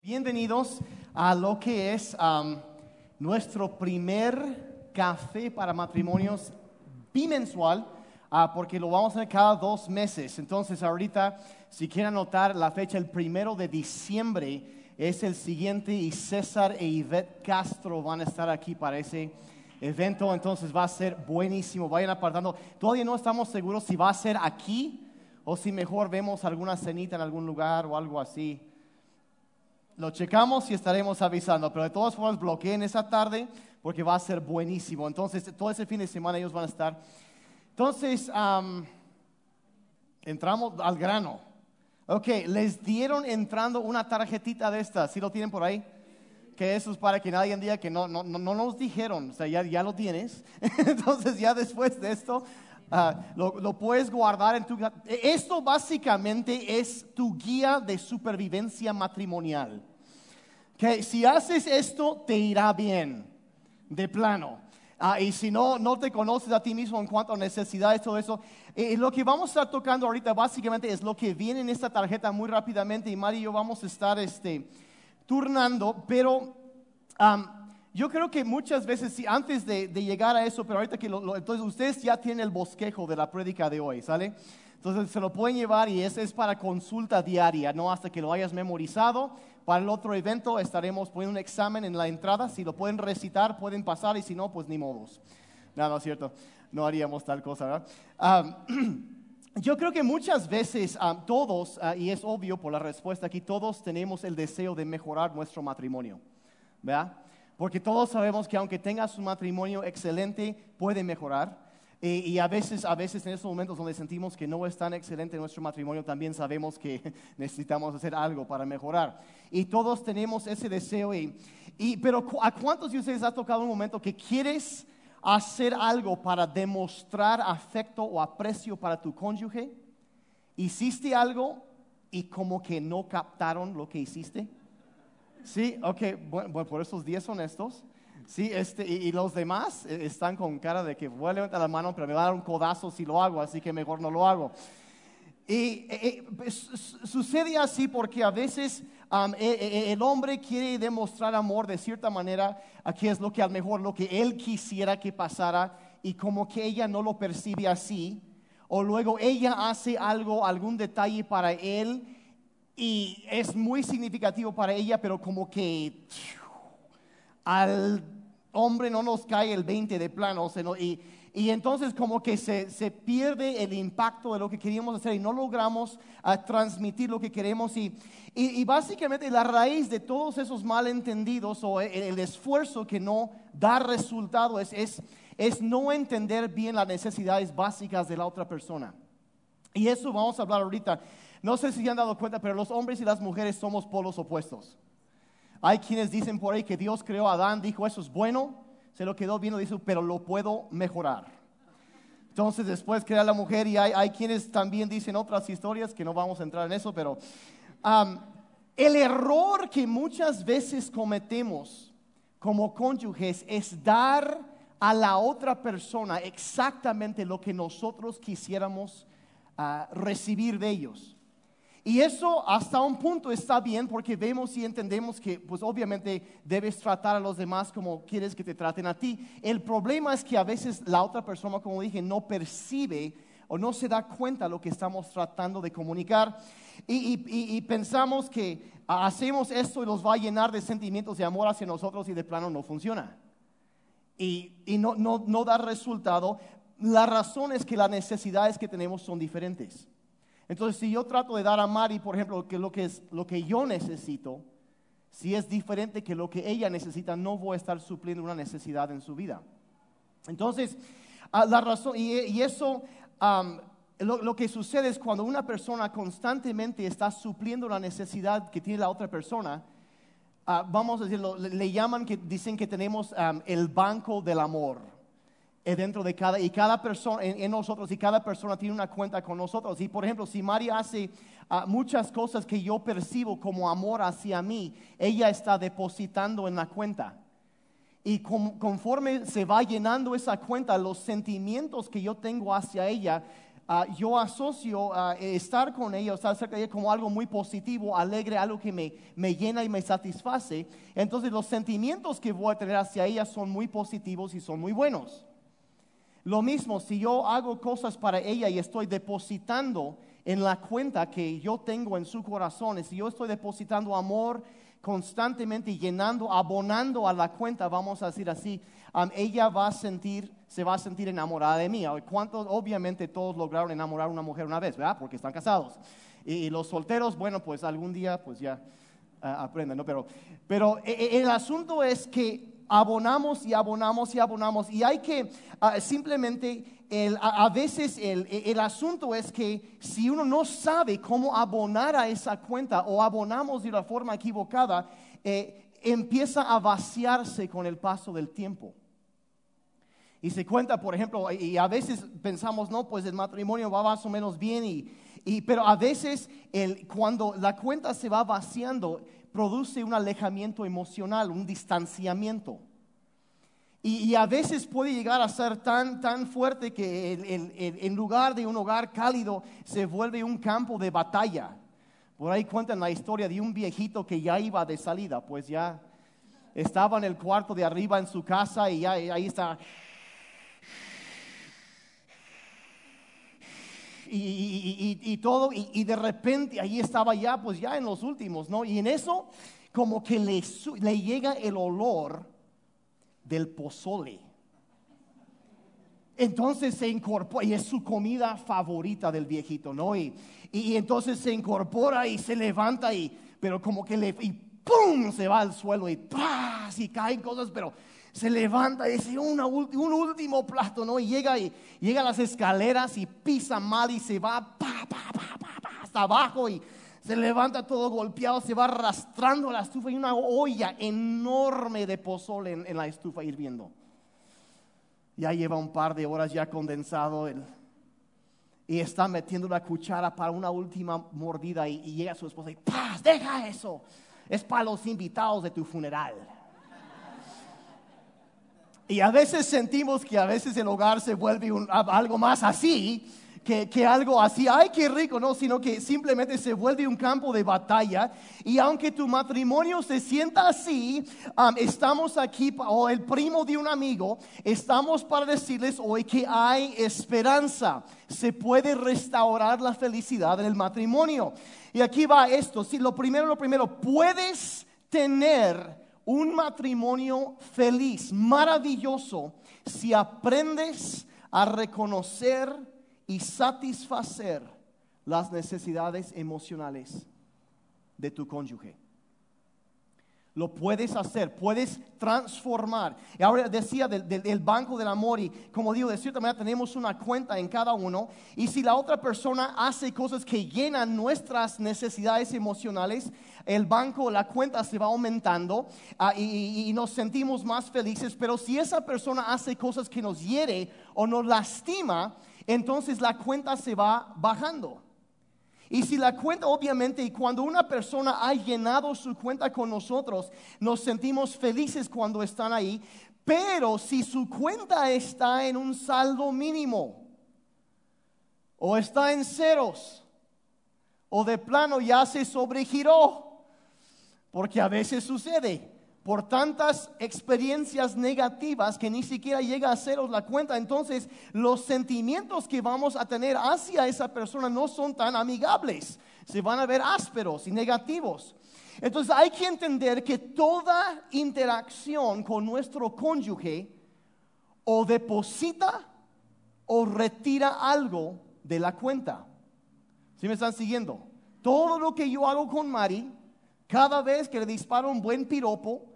Bienvenidos a lo que es um, nuestro primer café para matrimonios bimensual, ah, porque lo vamos a hacer cada dos meses. Entonces, ahorita, si quieren anotar la fecha, el primero de diciembre es el siguiente y César e Ivette Castro van a estar aquí para ese evento. Entonces, va a ser buenísimo. Vayan apartando. Todavía no estamos seguros si va a ser aquí o si mejor vemos alguna cenita en algún lugar o algo así. Lo checamos y estaremos avisando, pero de todas formas bloqueen esa tarde porque va a ser buenísimo. Entonces, todo ese fin de semana ellos van a estar. Entonces, am, entramos al grano. Ok, les dieron entrando una tarjetita de estas, ¿sí lo tienen por ahí? Que eso es para que nadie diga que no, no, no, no nos dijeron, o sea, ya, ya lo tienes. Entonces, ya después de esto, ah, lo, puedes guardar en tu... Esto básicamente es tu guía de supervivencia matrimonial. Que si haces esto, te irá bien, de plano. Ah, y si no, no te conoces a ti mismo en cuanto a necesidades, todo eso. Eh, lo que vamos a estar tocando ahorita básicamente es lo que viene en esta tarjeta muy rápidamente y Mari y yo vamos a estar este, turnando, pero yo creo que muchas veces, sí, antes de, llegar a eso, pero ahorita que lo- entonces ustedes ya tienen el bosquejo de la prédica de hoy, ¿sale? Entonces se lo pueden llevar y ese es para consulta diaria, no hasta que lo hayas memorizado. Para el otro evento estaremos poniendo un examen en la entrada. Si lo pueden recitar, pueden pasar y si no, pues ni modos. No, no es cierto. No haríamos tal cosa, ¿verdad? Am, yo creo que muchas veces am, todos, ah, y es obvio por la respuesta aquí, todos tenemos el deseo de mejorar nuestro matrimonio, ¿verdad? Porque todos sabemos que aunque tengas un matrimonio excelente, puede mejorar. Y, y a veces, a veces en esos momentos donde sentimos que no es tan excelente nuestro matrimonio, también sabemos que necesitamos hacer algo para mejorar. Y todos tenemos ese deseo. Y, y- pero ¿a cuántos de ustedes ha tocado un momento que quieres hacer algo para demostrar afecto o aprecio para tu cónyuge? ¿Hiciste algo y como que no captaron lo que hiciste? Sí, ok, bueno, bueno, por esos 10 honestos. Sí, este, y, y los demás eh, están con cara de que voy a levantar la mano, pero me va a dar un codazo si lo hago, así que mejor no lo hago. Y eh, eh, su- su- sucede así porque a veces eh, eh, el hombre quiere demostrar amor de cierta manera, a que es lo que a lo mejor lo que él quisiera que pasara y como que ella no lo percibe así, o luego ella hace algo, algún detalle para él y es muy significativo para ella, pero como que al hombre no nos cae el 20 de plano, y, y entonces como que se, se pierde el impacto de lo que queríamos hacer y no logramos ah, transmitir lo que queremos. Y, y, y básicamente la raíz de todos esos malentendidos o el, el esfuerzo que no da resultado es, es, es no entender bien las necesidades básicas de la otra persona. Y eso vamos a hablar ahorita. No sé si han dado cuenta, pero los hombres y las mujeres somos polos opuestos. Hay quienes dicen por ahí que Dios creó a Adán, dijo eso es bueno, se lo quedó bien, dice, pero lo puedo mejorar. Entonces después crea la mujer y hay, quienes también dicen otras historias que no vamos a entrar en eso, pero el error que muchas veces cometemos como cónyuges es dar a la otra persona exactamente lo que nosotros quisiéramos ah, recibir de ellos. Y eso hasta un punto está bien porque vemos y entendemos que pues obviamente debes tratar a los demás como quieres que te traten a ti. El problema es que a veces la otra persona, como dije, no percibe o no se da cuenta lo que estamos tratando de comunicar. Y, y- y- pensamos que hacemos esto y los va a llenar de sentimientos de amor hacia nosotros y de plano no funciona y no, no, no da resultado, la razón es que las necesidades que tenemos son diferentes. Entonces, si yo trato de dar a Mari, por ejemplo, que lo que, es, lo que yo necesito, si es diferente que lo que ella necesita, no voy a estar supliendo una necesidad en su vida. Entonces, ah, la razón, y, y eso, am, lo, lo que sucede es cuando una persona constantemente está supliendo la necesidad que tiene la otra persona, ah, vamos a decirlo, le, le llaman que dicen que tenemos am, el banco del amor dentro de cada y cada persona en, nosotros y cada persona tiene una cuenta con nosotros y por ejemplo si María hace ah, muchas cosas que yo percibo como amor hacia mí ella está depositando en la cuenta y conforme se va llenando esa cuenta los sentimientos que yo tengo hacia ella ah, yo asocio ah, estar con ella, estar cerca de ella como algo muy positivo, alegre, algo que me, me llena y me satisface. Entonces los sentimientos que voy a tener hacia ella son muy positivos y son muy buenos. Lo mismo, si yo hago cosas para ella y estoy depositando en la cuenta que yo tengo en su corazón, si yo estoy depositando amor constantemente y llenando, abonando a la cuenta, vamos a decir así, ella va a sentir, se va a sentir enamorada de mí. ¿Cuántos? Obviamente todos lograron enamorar a una mujer una vez, ¿verdad? Porque están casados. Y, los solteros, bueno, pues algún día, pues ya ah, aprenden, ¿no? Pero, pero e, e, el asunto es que abonamos y abonamos y abonamos. Y hay que ah, simplemente, a, veces el, asunto es que si uno no sabe cómo abonar a esa cuenta o abonamos de la forma equivocada, eh, empieza a vaciarse con el paso del tiempo. Y se cuenta, por ejemplo, y a veces pensamos, no, pues el matrimonio va más o menos bien, y, pero a veces cuando la cuenta se va vaciando, produce un alejamiento emocional, un distanciamiento. Y, a veces puede llegar a ser tan, tan fuerte que en lugar de un hogar cálido se vuelve un campo de batalla. Por ahí cuentan la historia de un viejito que ya iba de salida, pues ya estaba en el cuarto de arriba en su casa y ya ahí está. Y, todo, y, de repente ahí estaba ya, pues ya en los últimos, ¿no? Y en eso, como que le, le llega el olor del pozole. Entonces se incorpora, y es su comida favorita del viejito, ¿no? Y, y, entonces se incorpora y se levanta, y, pero como que le, y ¡pum! se va al suelo y ¡pah! y caen cosas, pero se levanta y dice un último plato, ¿no? Y llega, y llega a las escaleras y pisa mal y se va pa, pa, pa, hasta abajo y se levanta todo golpeado, se va arrastrando la estufa y una olla enorme de pozole en, la estufa hirviendo. Ya lleva un par de horas ya condensado y está metiendo la cuchara para una última mordida y, llega su esposa y ¡paz! ¡Deja eso! Es para los invitados de tu funeral. Y a veces sentimos que a veces el hogar se vuelve algo más así que, algo así, ay, qué rico, no, sino que simplemente se vuelve un campo de batalla. Y aunque tu matrimonio se sienta así, estamos aquí, o el primo de un amigo, estamos para decirles hoy que hay esperanza. Se puede restaurar la felicidad en el matrimonio. Y aquí va esto, si lo primero, lo primero, puedes tener un matrimonio feliz, maravilloso, si aprendes a reconocer y satisfacer las necesidades emocionales de tu cónyuge. Lo puedes hacer, puedes transformar. Y ahora decía del, banco del amor y como digo, de cierta manera tenemos una cuenta en cada uno. Y si la otra persona hace cosas que llenan nuestras necesidades emocionales, el banco, la cuenta se va aumentando ah, y, y nos sentimos más felices. Pero si esa persona hace cosas que nos hiere o nos lastima, entonces la cuenta se va bajando. Y si la cuenta, obviamente, y cuando una persona ha llenado su cuenta con nosotros, nos sentimos felices cuando están ahí, pero si su cuenta está en un saldo mínimo, o está en ceros, o de plano ya se sobregiró, porque a veces sucede, por tantas experiencias negativas que ni siquiera llega a haceros la cuenta. Entonces, los sentimientos que vamos a tener hacia esa persona no son tan amigables. Se van a ver ásperos y negativos. Entonces, hay que entender que toda interacción con nuestro cónyuge o deposita o retira algo de la cuenta. ¿Sí me están siguiendo? Todo lo que yo hago con Mari, cada vez que le disparo un buen piropo,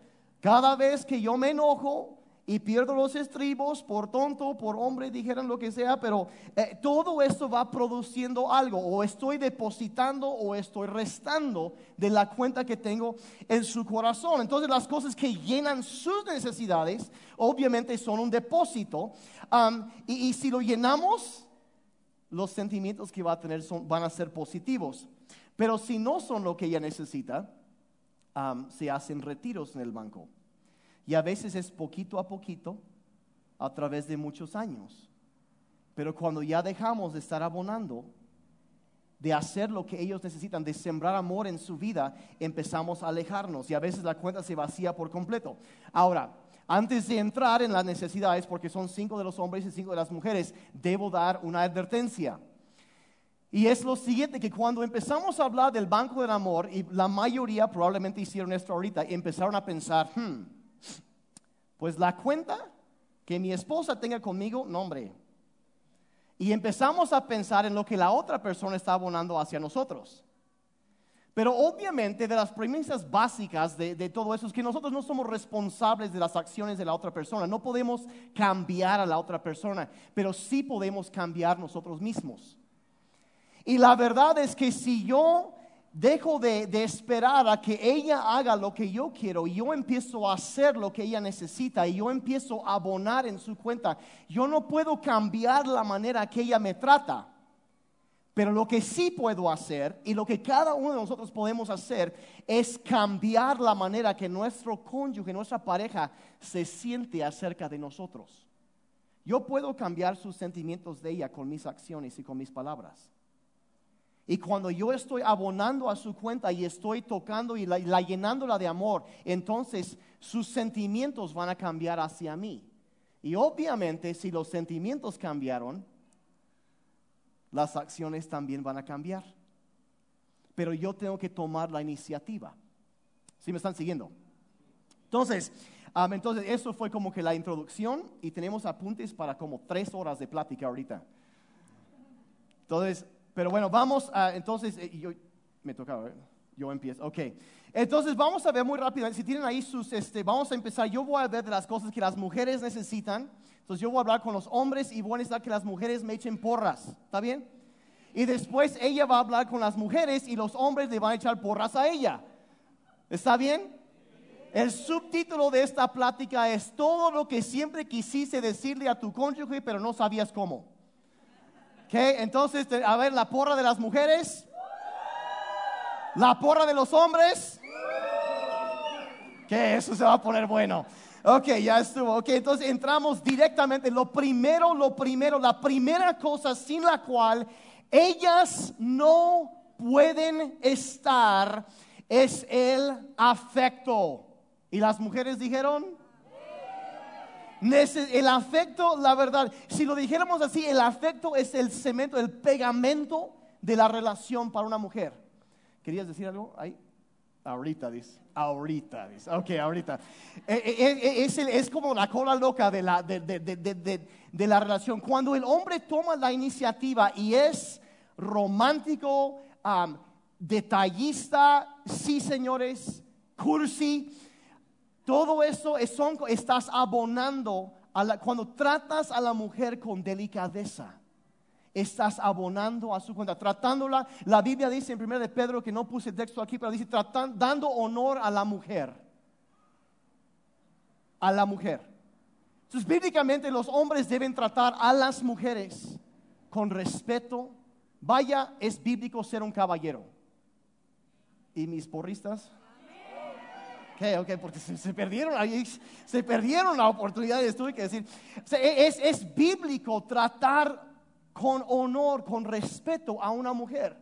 cada vez que yo me enojo y pierdo los estribos por tonto, por hombre, dijeran lo que sea, pero eh, todo esto va produciendo algo, o estoy depositando o estoy restando de la cuenta que tengo en su corazón. Entonces las cosas que llenan sus necesidades, obviamente son un depósito, y, si lo llenamos, los sentimientos que va a tener van a ser positivos. Pero si no son lo que ella necesita, se hacen retiros en el banco. Y a veces es poquito a poquito, a través de muchos años. Pero cuando ya dejamos de estar abonando, de hacer lo que ellos necesitan, de sembrar amor en su vida, empezamos a alejarnos y a veces la cuenta se vacía por completo. Ahora, antes de entrar en las necesidades, porque son cinco de los hombres y cinco de las mujeres, debo dar una advertencia. Y es lo siguiente, que cuando empezamos a hablar del banco del amor, y la mayoría probablemente hicieron esto ahorita, empezaron a pensar, hmm, pues la cuenta que mi esposa tenga conmigo, no hombre, y empezamos a pensar en lo que la otra persona está abonando hacia nosotros. Pero obviamente de las premisas básicas de, todo eso es que nosotros no somos responsables de las acciones de la otra persona. No podemos cambiar a la otra persona, pero sí podemos cambiar nosotros mismos. Y la verdad es que si yo dejo de, esperar a que ella haga lo que yo quiero y yo empiezo a hacer lo que ella necesita y yo empiezo a abonar en su cuenta, yo no puedo cambiar la manera que ella me trata. Pero lo que sí puedo hacer y lo que cada uno de nosotros podemos hacer es cambiar la manera que nuestro cónyuge, nuestra pareja se siente acerca de nosotros. Yo puedo cambiar sus sentimientos de ella con mis acciones y con mis palabras. Y cuando yo estoy abonando a su cuenta y estoy tocando y la, llenándola de amor, entonces sus sentimientos van a cambiar hacia mí. Y obviamente si los sentimientos cambiaron, las acciones también van a cambiar. Pero yo tengo que tomar la iniciativa. ¿Sí me están siguiendo? Entonces, entonces eso fue como que la introducción y tenemos apuntes para como tres horas de plática ahorita. Entonces, pero bueno, vamos a, entonces, eh, yo, me tocaba, yo empiezo, ok. Entonces vamos a ver muy rápido, si tienen ahí sus, este, vamos a empezar, yo voy a ver de las cosas que las mujeres necesitan. Entonces yo voy a hablar con los hombres y voy a necesitar que las mujeres me echen porras, ¿está bien? Y después ella va a hablar con las mujeres y los hombres le van a echar porras a ella. ¿Está bien? El subtítulo de esta plática es todo lo que siempre quisiste decirle a tu cónyuge, pero no sabías cómo. Entonces, a ver, la porra de las mujeres. La porra de los hombres. Que eso se va a poner bueno. Ok, ya estuvo. Ok, entonces entramos directamente. Lo primero, lo primero, la primera cosa sin la cual ellas no pueden estar es el afecto. Y las mujeres dijeron, el afecto, la verdad, si lo dijéramos así, el afecto es el cemento, el pegamento de la relación para una mujer. ¿Querías decir algo ahí? Ahorita dice, ahorita dice, ok, ahorita. Eh, eh, eh, es, es, como la cola loca de la, de, de, de, de, la relación. Cuando el hombre toma la iniciativa y es romántico, detallista, sí señores, cursi, todo eso es, son, estás abonando cuando tratas a la mujer con delicadeza. Estás abonando a su cuenta, tratándola. La Biblia dice en 1 de Pedro que no puse texto aquí, pero dice dando honor a la mujer. A la mujer. Entonces, bíblicamente los hombres deben tratar a las mujeres con respeto. Vaya, es bíblico ser un caballero. ¿Y mis porristas? Ok, porque se, perdieron ahí, se perdieron la oportunidad, tuve que decir. es, es bíblico tratar con honor, con respeto a una mujer.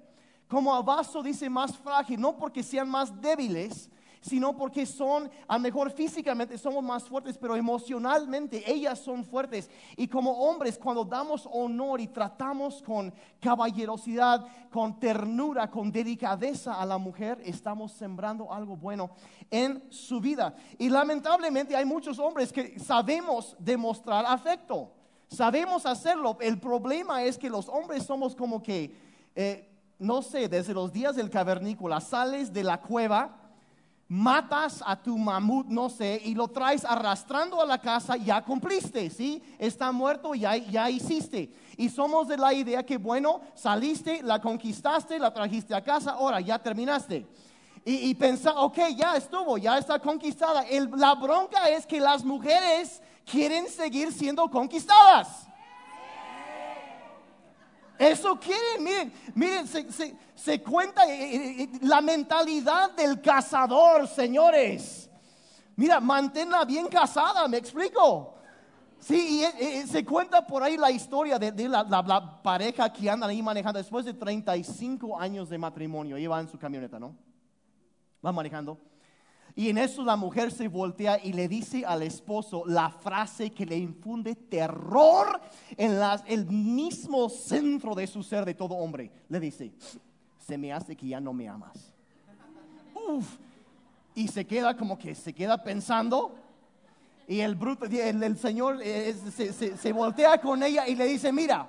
Como Abaso dice, más frágil, no porque sean más débiles, sino porque son, a mejor físicamente somos más fuertes, pero emocionalmente ellas son fuertes. Y como hombres, cuando damos honor y tratamos con caballerosidad, con ternura, con delicadeza a la mujer, estamos sembrando algo bueno en su vida. Y lamentablemente hay muchos hombres que sabemos demostrar afecto. Sabemos hacerlo. El problema es que los hombres somos como que, eh, no sé, desde los días del cavernícola, sales de la cueva matas a tu mamut, no sé, y lo traes arrastrando a la casa, ya cumpliste, ¿sí? Está muerto, ya, ya hiciste. Y somos de la idea que, bueno, saliste, la conquistaste, la trajiste a casa, ahora ya terminaste. Y, y ok, ya estuvo, ya está conquistada. la bronca es que las mujeres quieren seguir siendo conquistadas. Eso quieren, miren, miren, se, cuenta eh, eh, eh, la mentalidad del cazador, señores. Mira, manténla bien casada, me explico. Sí, y se cuenta por ahí la historia de, la, la- pareja que andan ahí manejando después de 35 años de matrimonio. En su camioneta, ¿no? Va manejando. Y en eso la mujer se voltea y le dice al esposo la frase que le infunde terror en el mismo centro de su ser de todo hombre. Le dice, se me hace que ya no me amas. Uf. Y se queda como que se queda pensando. Y el, bruto, el, el señor eh, se, se- se voltea con ella y le dice, mira,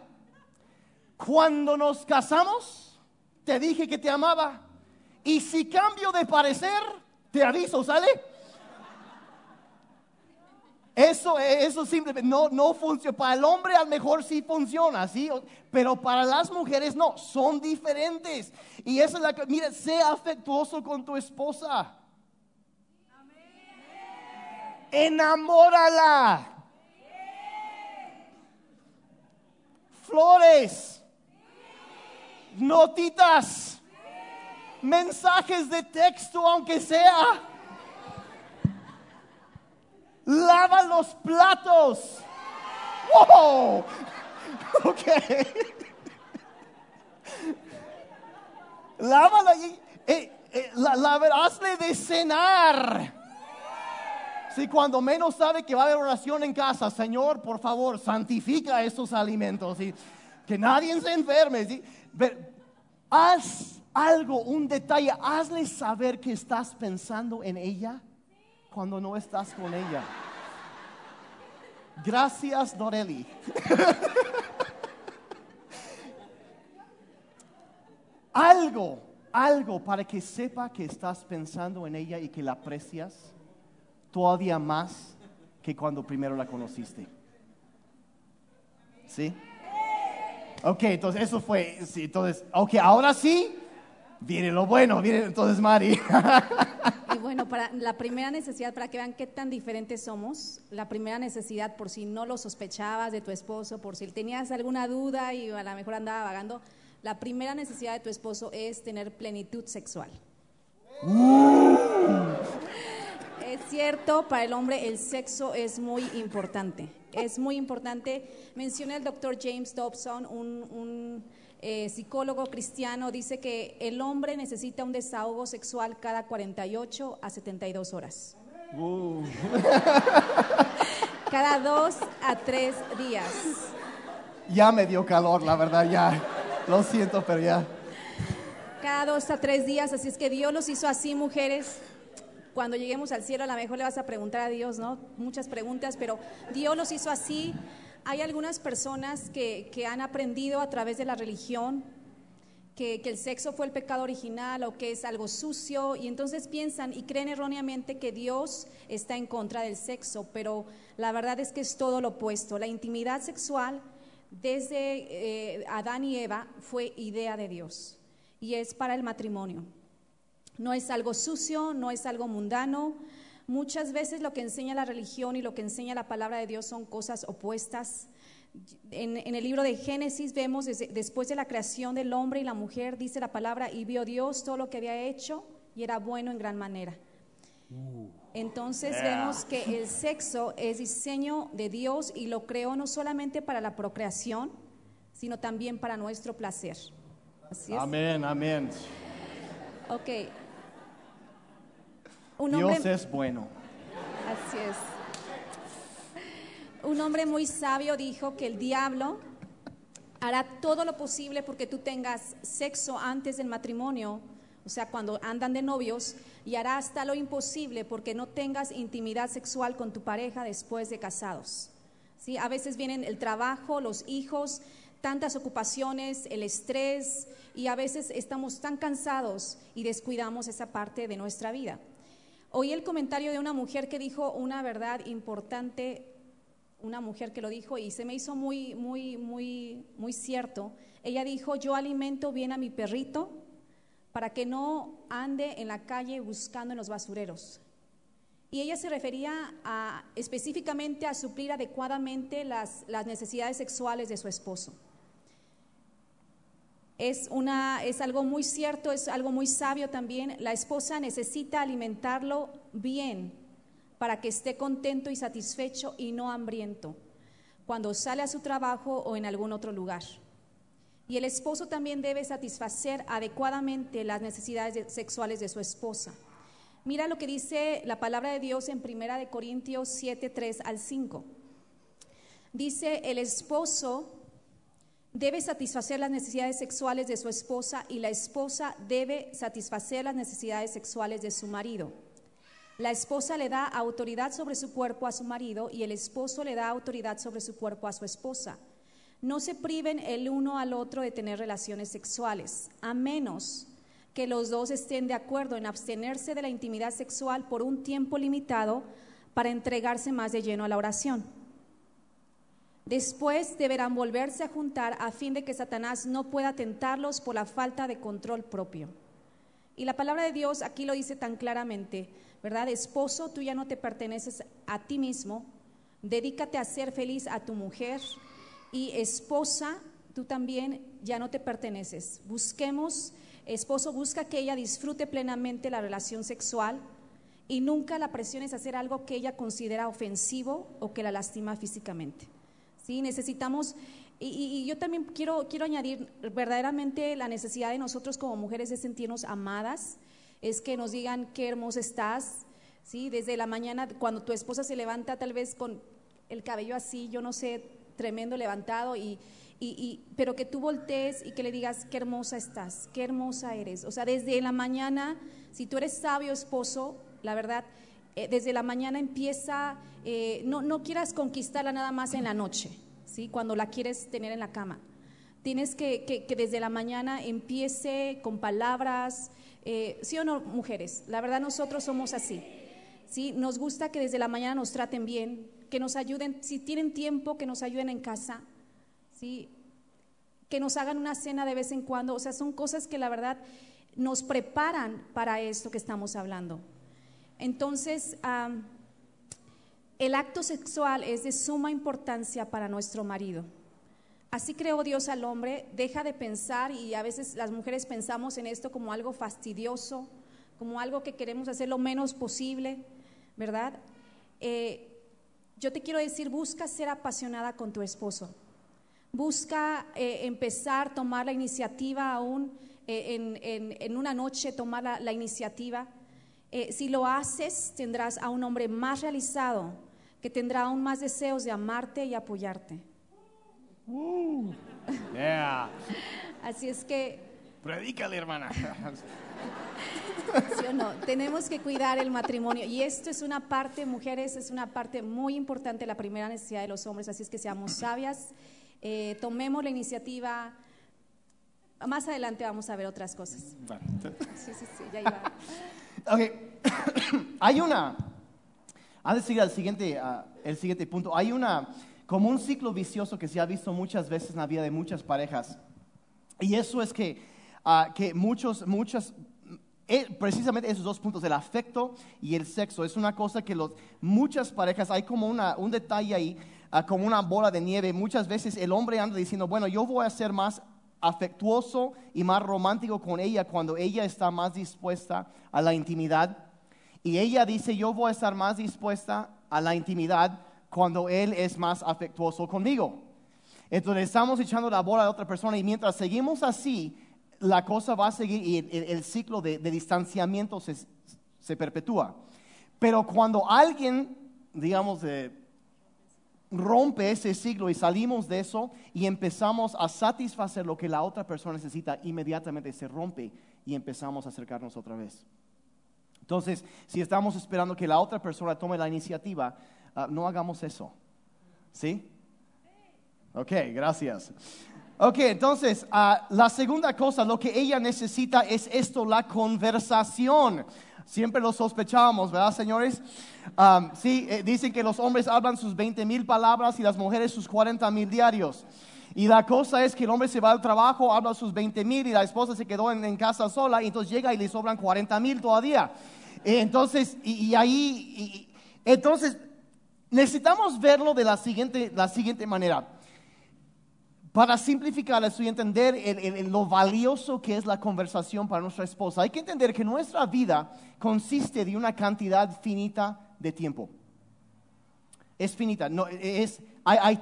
cuando nos casamos, te dije que te amaba. Y si cambio de parecer, te aviso, ¿sale? Eso, eso simplemente no, no funciona. Para el hombre a lo mejor sí funciona, ¿sí? Pero para las mujeres no, son diferentes. Y esa es la que, mira, sé afectuoso con tu esposa. Enamórala. Flores. Notitas. Mensajes de texto, aunque sea. Lava los platos. ¡Wow! Ok. Lávala y eh, eh, la, hazle de cenar. Si cuando menos sabe que va a haber oración en casa, Señor, por favor, santifica estos alimentos y que nadie se enferme. ¿sí? Haz algo, un detalle, hazle saber que estás pensando en ella cuando no estás con ella. Gracias, Doreli. algo, algo para que sepa que estás pensando en ella y que la aprecias todavía más que cuando primero la conociste. ¿Sí? Ok, entonces eso fue, sí, entonces, ok, ahora sí, viene lo bueno, viene entonces Mari. Y bueno, para la primera necesidad, para que vean qué tan diferentes somos, la primera necesidad, por si no lo sospechabas de tu esposo, por si tenías alguna duda y a lo mejor andaba vagando, la primera necesidad de tu esposo es tener plenitud sexual. Es cierto, para el hombre el sexo es muy importante. Es muy importante. Menciona el doctor James Dobson, un, un, eh, psicólogo cristiano, dice que el hombre necesita un desahogo sexual cada 48 a 72 horas. Uh, Cada dos a tres días. ya me dio calor, la verdad, ya. Lo siento, pero ya. Cada dos a tres días. Así es que Dios los hizo así, mujeres. Cuando lleguemos al cielo, a lo mejor le vas a preguntar a Dios, ¿no? Muchas preguntas, pero Dios los hizo así. Hay algunas personas que, que han aprendido a través de la religión que, que el sexo fue el pecado original o que es algo sucio y entonces piensan y creen erróneamente que Dios está en contra del sexo, pero la verdad es que es todo lo opuesto. La intimidad sexual desde eh, Adán y Eva fue idea de Dios y es para el matrimonio. No es algo sucio, no es algo mundano. Muchas veces lo que enseña la religión y lo que enseña la palabra de Dios son cosas opuestas. En, en el libro de Génesis vemos desde- después de la creación del hombre y la mujer, dice la palabra, y vio Dios todo lo que había hecho y era bueno en gran manera. Entonces vemos que el sexo es diseño de Dios y lo creó no solamente para la procreación, sino también para nuestro placer. Así es. Amén, amén. Ok. Un Dios hombre, es bueno. así es. Un hombre muy sabio dijo que el diablo hará todo lo posible porque tú tengas sexo antes del matrimonio, o sea, cuando andan de novios, y hará hasta lo imposible porque no tengas intimidad sexual con tu pareja después de casados. ¿Sí? A veces vienen el trabajo, los hijos, tantas ocupaciones, el estrés, y a veces estamos tan cansados y descuidamos esa parte de nuestra vida. Oí el comentario de una mujer que dijo una verdad importante una mujer que lo dijo y se me hizo muy, muy, muy, muy cierto. Ella dijo, yo alimento bien a mi perrito para que no ande en la calle buscando en los basureros. Y ella se refería específicamente a suplir adecuadamente las, las necesidades sexuales de su esposo. Es, una, es algo muy cierto, es algo muy sabio también. La esposa necesita alimentarlo bien para que esté contento y satisfecho y no hambriento. cuando sale a su trabajo o en algún otro lugar. Y el esposo también debe satisfacer adecuadamente las necesidades sexuales de su esposa. Mira lo que dice la palabra de Dios en Primera de Corintios 7, 3 al 5. Dice, el esposo debe satisfacer las necesidades sexuales de su esposa y la esposa debe satisfacer las necesidades sexuales de su marido. La esposa le da autoridad sobre su cuerpo a su marido y el esposo le da autoridad sobre su cuerpo a su esposa. No se priven el uno al otro de tener relaciones sexuales, a menos que los dos estén de acuerdo en abstenerse de la intimidad sexual por un tiempo limitado para entregarse más de lleno a la oración. Después deberán volverse a juntar a fin de que Satanás no pueda tentarlos por la falta de control propio. Y la palabra de Dios aquí lo dice tan claramente, ¿verdad? Esposo, tú ya no te perteneces a ti mismo, dedícate a ser feliz a tu mujer y esposa, tú también ya no te perteneces. Busquemos, esposo, busca que ella disfrute plenamente la relación sexual y nunca la presiones a hacer algo que ella considera ofensivo o que la lastima físicamente. ¿Sí? Necesitamos, y, yo también quiero, quiero añadir, verdaderamente la necesidad de nosotros como mujeres es sentirnos amadas, es que nos digan qué hermosa estás, ¿sí? Desde la mañana, cuando tu esposa se levanta tal vez con el cabello así, yo no sé, tremendo levantado, y, y, pero que tú voltees y que le digas qué hermosa estás, qué hermosa eres. O sea, desde la mañana, si tú eres sabio esposo, la verdad, eh, desde la mañana empieza, eh, no, no quieras conquistarla nada más en la noche, ¿sí? cuando la quieres tener en la cama. Tienes que, que, desde la mañana empiece con palabras, eh, ¿sí o no, mujeres? La verdad nosotros somos así. ¿sí? Nos gusta que desde la mañana nos traten bien, que nos ayuden, si tienen tiempo, que nos ayuden en casa, ¿sí? que nos hagan una cena de vez en cuando. O sea, son cosas que la verdad nos preparan para esto que estamos hablando. Entonces, el acto sexual es de suma importancia para nuestro marido. Así creó Dios al hombre, deja de pensar y a veces las mujeres pensamos en esto como algo fastidioso, como algo que queremos hacer lo menos posible, ¿verdad? Eh, yo te quiero decir, busca ser apasionada con tu esposo. Busca eh, empezar, tomar la iniciativa aún eh, en, una noche, tomar la iniciativa eh, si lo haces, tendrás a un hombre más realizado, que tendrá aún más deseos de amarte y apoyarte. Uh, Así es que... Predícale, hermana. ¿Sí o no? Tenemos que cuidar el matrimonio. Y esto es una parte, mujeres, es una parte muy importante, la primera necesidad de los hombres. Así es que seamos sabias, eh, tomemos la iniciativa. Más adelante vamos a ver otras cosas. Sí, sí, sí, ya iba. Ok, hay una, antes de seguir al siguiente, uh, el siguiente punto, hay una, como un ciclo vicioso que se ha visto muchas veces en la vida de muchas parejas. Y eso es que, uh, que muchos, muchas, eh, precisamente esos dos puntos, el afecto y el sexo, es una cosa que los, muchas parejas, hay como una, un detalle ahí, uh, como una bola de nieve. Muchas veces el hombre anda diciendo, bueno, yo voy a ser más afectuoso y más romántico con ella cuando ella está más dispuesta a la intimidad. Y ella dice, yo voy a estar más dispuesta a la intimidad cuando él es más afectuoso conmigo. Entonces estamos echando la bola a otra persona y mientras seguimos así, la cosa va a seguir y el, ciclo de, distanciamiento se, se, perpetúa. Pero cuando alguien, digamos, de rompe ese siglo y salimos de eso y empezamos a satisfacer lo que la otra persona necesita, inmediatamente se rompe y empezamos a acercarnos otra vez. Entonces, si estamos esperando que la otra persona tome la iniciativa, ah, no hagamos eso. ¿Sí? Ok, gracias. Ok, entonces, ah, la segunda cosa, lo que ella necesita es esto, la conversación. Siempre lo sospechábamos, ¿verdad, señores? sí, eh, dicen que los hombres hablan sus 20 mil palabras y las mujeres sus 40 mil diarios. Y la cosa es que el hombre se va al trabajo, habla sus 20 mil y la esposa se quedó en, casa sola y entonces llega y le sobran 40 mil todavía. Entonces, y, ahí, entonces, necesitamos verlo de la siguiente, la siguiente manera. Para simplificar y entender lo valioso que es la conversación para nuestra esposa, hay que entender que nuestra vida consiste de una cantidad finita de tiempo. es finita. No, es,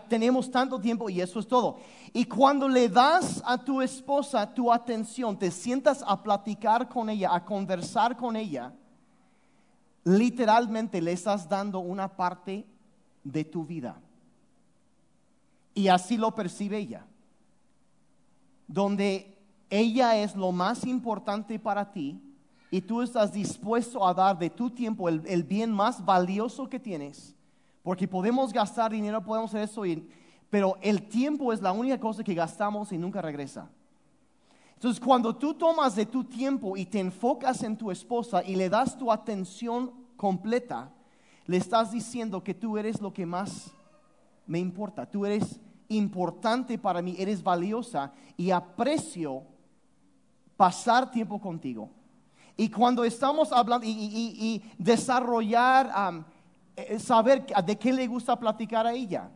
tenemos tanto tiempo y eso es todo. Y cuando le das a tu esposa tu atención, te sientas a platicar con ella, a conversar con ella, literalmente le estás dando una parte de tu vida. Y así lo percibe ella. Donde ella es lo más importante para ti y tú estás dispuesto a dar de tu tiempo el, el bien más valioso que tienes. Porque podemos gastar dinero, podemos hacer eso, y- pero el tiempo es la única cosa que gastamos y nunca regresa. Entonces, cuando tú tomas de tu tiempo y te enfocas en tu esposa y le das tu atención completa, le estás diciendo que tú eres lo que más me importa. Tú eres importante para mí, eres valiosa y aprecio pasar tiempo contigo. Y cuando estamos hablando y, desarrollar, am, eh, saber de qué le gusta platicar a ella.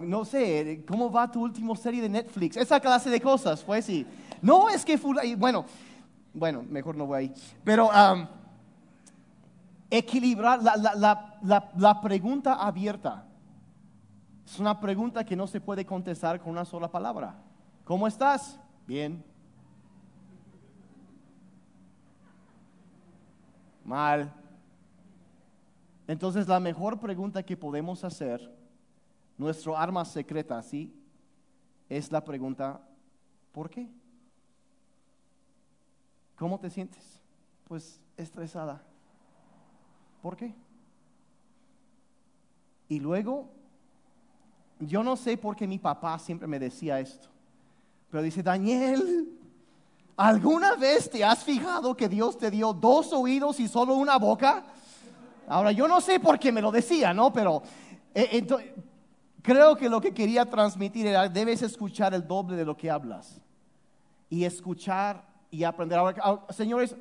No sé, ¿cómo va tu última serie de Netflix? Esa clase de cosas, pues sí. No, es que, bueno, bueno, mejor no voy ahí. Pero am, equilibrar la- la- la- la pregunta abierta. Es una pregunta que no se puede contestar con una sola palabra. ¿Cómo estás? Bien. Mal. Entonces la mejor pregunta que podemos hacer, nuestro arma secreta, ¿sí? Es la pregunta, ¿por qué? ¿Cómo te sientes? Pues estresada. ¿Por qué? Y luego, yo no sé por qué mi papá siempre me decía esto, pero dice, Daniel, ¿alguna vez te has fijado que Dios te dio dos oídos y solo una boca? Ahora, yo no sé por qué me lo decía, ¿no? Pero eh, creo que lo que quería transmitir era, debes escuchar el doble de lo que hablas. Y escuchar y aprender. Ahora, ah, señores,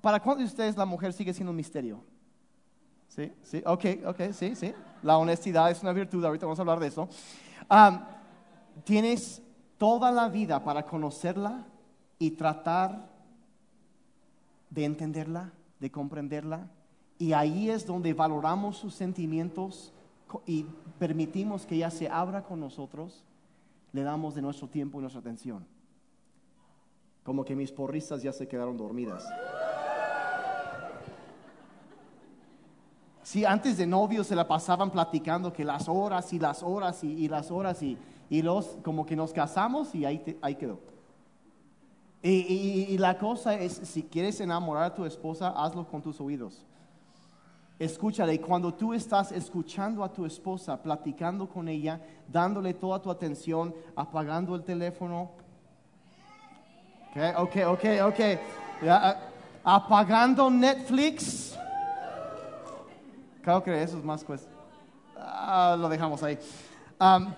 ¿para cuántos de ustedes la mujer sigue siendo un misterio? Sí, sí, ok, ok, sí, sí. La honestidad es una virtud, ahorita vamos a hablar de eso. Tienes toda la vida para conocerla y tratar de entenderla, de comprenderla. Y ahí es donde valoramos sus sentimientos y permitimos que ella se abra con nosotros. Le damos de nuestro tiempo y nuestra atención. Como que mis porristas ya se quedaron dormidas. Sí, antes de novios se la pasaban platicando que las horas y las horas y, las horas y, y los como que nos casamos y ahí, te- ahí quedó. Y, la cosa es, si quieres enamorar a tu esposa, hazlo con tus oídos. Escúchale, cuando tú estás escuchando a tu esposa, platicando con ella, dándole toda tu atención, apagando el teléfono. Ok, ok, ok, ok. Apagando Netflix. Creo que eso es más cuesta. Ah, lo dejamos ahí.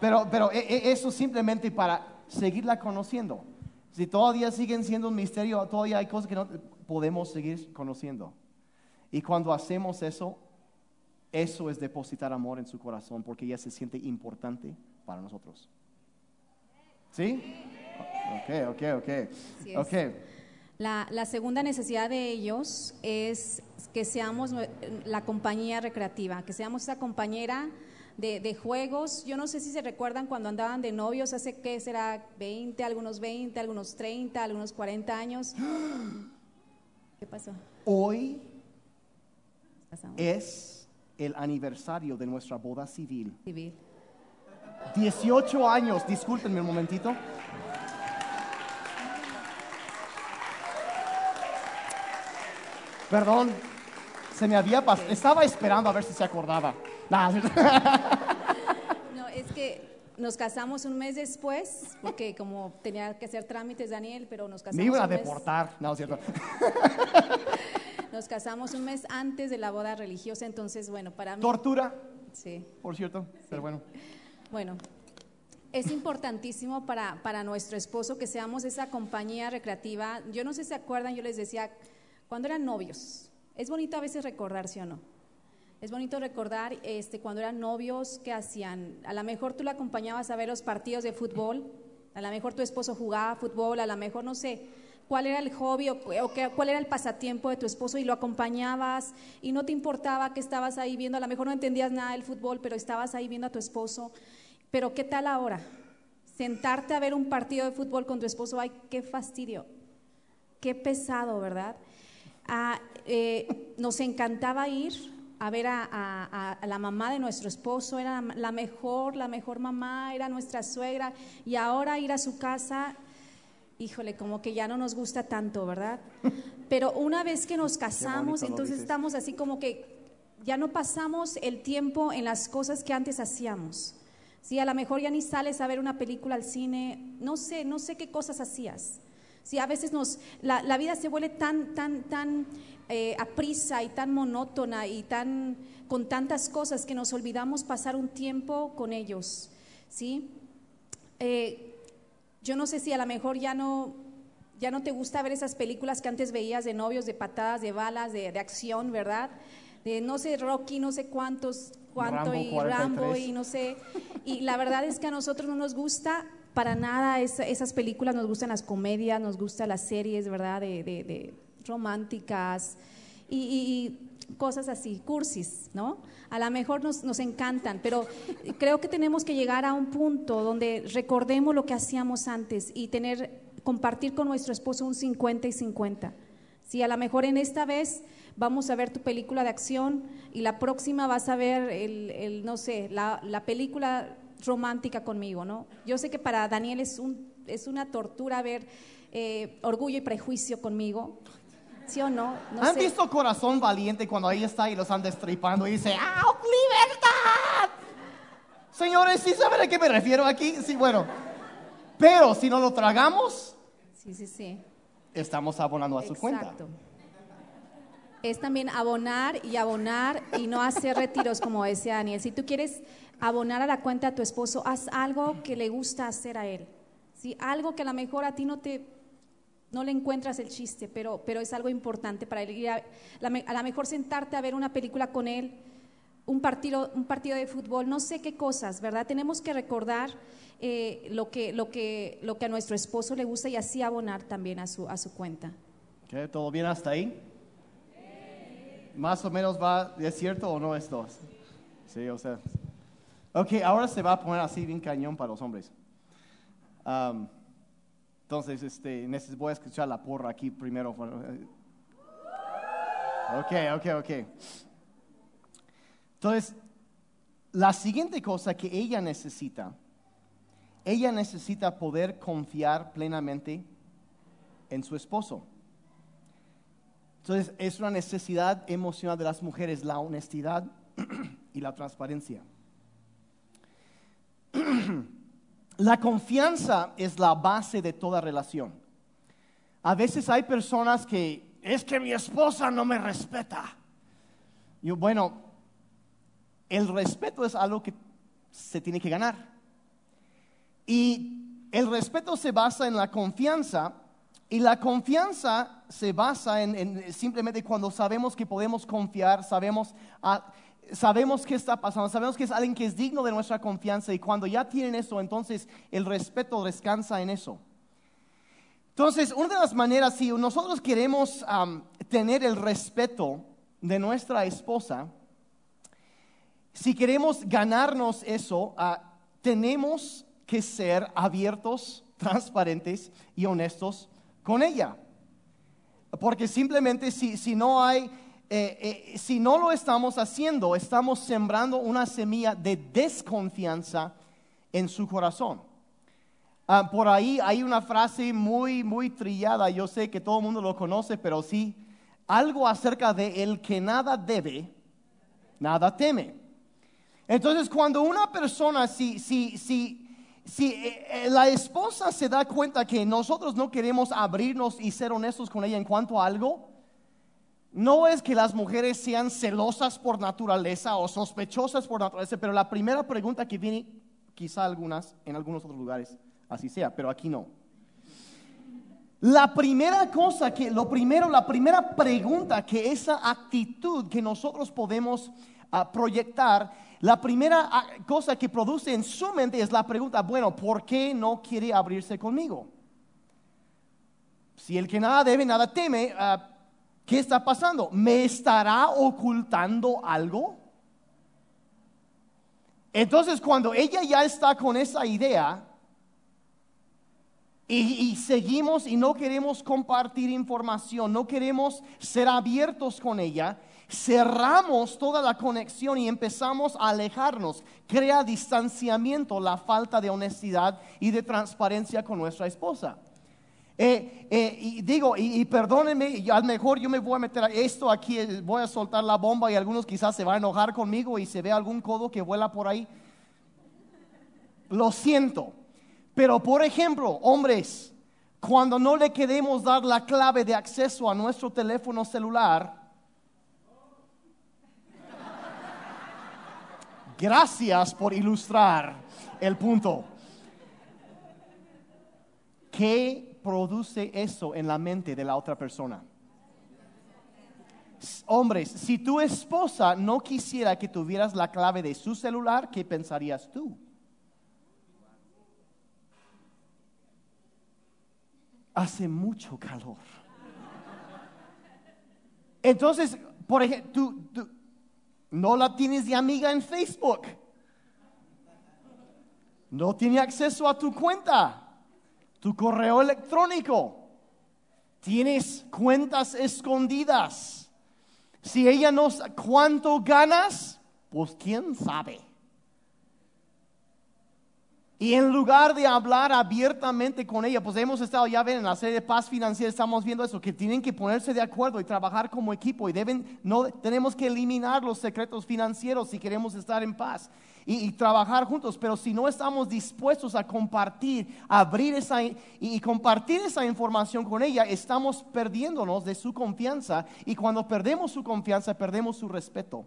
Pero pero e- e- eso simplemente para seguirla conociendo. Si todavía siguen siendo un misterio, todavía hay cosas que no podemos seguir conociendo. Y cuando hacemos eso, eso es depositar amor en su corazón porque ella se siente importante para nosotros. ¿Sí? Ok, ok, ok. Ok. La, la segunda necesidad de ellos es que seamos la compañía recreativa, que seamos esa compañera de, de juegos. Yo no sé si se recuerdan cuando andaban de novios hace, ¿qué será? 20, algunos 20, algunos 30, algunos 40 años. ¿Qué pasó? Hoy es el aniversario de nuestra boda civil. Civil. 18 años, discúlpenme un momentito. Perdón, se me había pasado. Estaba esperando a ver si se acordaba. No, es que nos casamos un mes después, porque como tenía que hacer trámites Daniel, pero nos casamos me iban a mes- deportar. No, es cierto. Nos casamos un mes antes de la boda religiosa, entonces, bueno, para mí. Tortura, Sí. por cierto. Pero bueno. Bueno, es importantísimo para, para nuestro esposo que seamos esa compañía recreativa. Yo no sé si se acuerdan, yo les decía, cuando eran novios, es bonito a veces recordar, ¿sí o no? Es bonito recordar este, cuando eran novios, ¿qué hacían? A lo mejor tú la acompañabas a ver los partidos de fútbol, a lo mejor tu esposo jugaba fútbol, a lo mejor, no sé, cuál era el hobby o, o qué- cuál era el pasatiempo de tu esposo y lo acompañabas y no te importaba que estabas ahí viendo, a lo mejor no entendías nada del fútbol, pero estabas ahí viendo a tu esposo. Pero ¿qué tal ahora? Sentarte a ver un partido de fútbol con tu esposo, ay, qué fastidio, qué pesado, ¿verdad? Ah, eh, nos encantaba ir a ver a, a- la mamá de nuestro esposo, era la mejor, la mejor mamá, era nuestra suegra, y ahora ir a su casa, híjole, como que ya no nos gusta tanto, ¿verdad? Pero una vez que nos casamos, entonces estamos así como que ya no pasamos el tiempo en las cosas que antes hacíamos. Sí, a lo mejor ya ni sales a ver una película al cine, no sé, no sé qué cosas hacías. Sí, a veces nos, la, la vida se vuelve tan, tan, tan eh, aprisa y tan monótona y tan, con tantas cosas que nos olvidamos pasar un tiempo con ellos. ¿sí? Eh, yo no sé si a lo mejor ya no, ya no te gusta ver esas películas que antes veías de novios, de patadas, de balas, de, de acción, ¿verdad? De no sé, Rocky, no sé cuántos, cuánto Rambo y 43. Rambo y no sé. Y la verdad es que a nosotros no nos gusta para nada esa- esas películas, nos gustan las comedias, nos gustan las series, ¿verdad? De, románticas y, cosas así, cursis, ¿no? A lo mejor nos, nos encantan, pero creo que tenemos que llegar a un punto donde recordemos lo que hacíamos antes y tener, compartir con nuestro esposo un 50 y 50. Sí, a lo mejor en esta vez vamos a ver tu película de acción y la próxima vas a ver el, no sé, la película romántica conmigo, ¿no? Yo sé que para Daniel es, un, es una tortura ver eh, Orgullo y Prejuicio conmigo, ¿sí o no? no ¿Han sé. visto Corazón Valiente cuando ahí está y los anda destripando y dice, ¡Ah, libertad! Señores, ¿sí saben a qué me refiero aquí? Sí, bueno. Pero si no lo tragamos, Sí, sí, sí. estamos abonando a su cuenta. Es también abonar y abonar y no hacer retiros, como decía Daniel. Si tú quieres abonar a la cuenta a tu esposo, haz algo que le gusta hacer a él. ¿sí? Algo que a lo mejor a ti no te no le encuentras el chiste, pero, pero es algo importante para él. A, a lo mejor sentarte a ver una película con él, un partido, un partido de fútbol, no sé qué cosas, ¿verdad? Tenemos que recordar eh, lo, que, lo, que, lo que a nuestro esposo le gusta y así abonar también a su, a su cuenta. ¿Todo bien hasta ahí? Más o menos va, ¿es cierto o no esto? Sí, o sea. Ok, ahora se va a poner así bien cañón para los hombres. Am, entonces, este, voy a escuchar la porra aquí primero. Ok, ok, ok. Entonces, la siguiente cosa que ella necesita, ella necesita poder confiar plenamente en su esposo. Entonces, es una necesidad emocional de las mujeres, la honestidad y la transparencia. La confianza es la base de toda relación. A veces hay personas que, es que mi esposa no me respeta. Yo, bueno, el respeto es algo que se tiene que ganar. Y el respeto se basa en la confianza y la confianza se basa en, en simplemente cuando sabemos que podemos confiar, sabemos, sabemos qué está pasando, sabemos que es alguien que es digno de nuestra confianza y cuando ya tienen eso, entonces el respeto descansa en eso. Entonces, una de las maneras, si nosotros queremos tener el respeto de nuestra esposa, si queremos ganarnos eso, ah, tenemos que ser abiertos, transparentes y honestos con ella. Porque simplemente si, si no hay, eh, eh, si no lo estamos haciendo, estamos sembrando una semilla de desconfianza en su corazón. Ah, por ahí hay una frase muy, muy trillada, yo sé que todo el mundo lo conoce, pero sí, algo acerca de el que nada debe, nada teme. Entonces, cuando una persona, si, si, si, si eh, eh, la esposa se da cuenta que nosotros no queremos abrirnos y ser honestos con ella en cuanto a algo, no es que las mujeres sean celosas por naturaleza o sospechosas por naturaleza, pero la primera pregunta que viene, quizá algunas, en algunos otros lugares, así sea, pero aquí no. La primera cosa que, lo primero, la primera pregunta que esa actitud que nosotros podemos ah, proyectar, la primera ah, cosa que produce en su mente es la pregunta, bueno, ¿por qué no quiere abrirse conmigo? si el que nada debe, nada teme, ah, ¿qué está pasando? ¿Me estará ocultando algo? Entonces, cuando ella ya está con esa idea y, y, seguimos y no queremos compartir información, no queremos ser abiertos con ella, cerramos toda la conexión y empezamos a alejarnos. Crea distanciamiento la falta de honestidad y de transparencia con nuestra esposa. Eh, eh, y digo, y, perdónenme, a lo mejor yo me voy a meter esto aquí, eh, voy a soltar la bomba y algunos quizás se van a enojar conmigo y se ve algún codo que vuela por ahí. Lo siento. Pero por ejemplo, hombres, cuando no le queremos dar la clave de acceso a nuestro teléfono celular, gracias por ilustrar el punto. ¿Qué produce eso en la mente de la otra persona. Hombres, si tu esposa no quisiera que tuvieras la clave de su celular, ¿qué pensarías tú? Hace mucho calor. Entonces, por ejemplo, tú, no la tienes de amiga en Facebook. No tiene acceso a tu cuenta tu correo electrónico. Tienes cuentas escondidas. Si ella no sabe cuánto ganas, pues quién sabe. Y en lugar de hablar abiertamente con ella, pues hemos estado, ya ven, en la serie de paz financiera estamos viendo eso, que tienen que ponerse de acuerdo y trabajar como equipo y deben, no, tenemos que eliminar los secretos financieros si queremos estar en paz y, trabajar juntos, pero si no estamos dispuestos a compartir, abrir esa y, compartir esa información con ella, estamos perdiéndonos de su confianza y cuando perdemos su confianza, perdemos su respeto.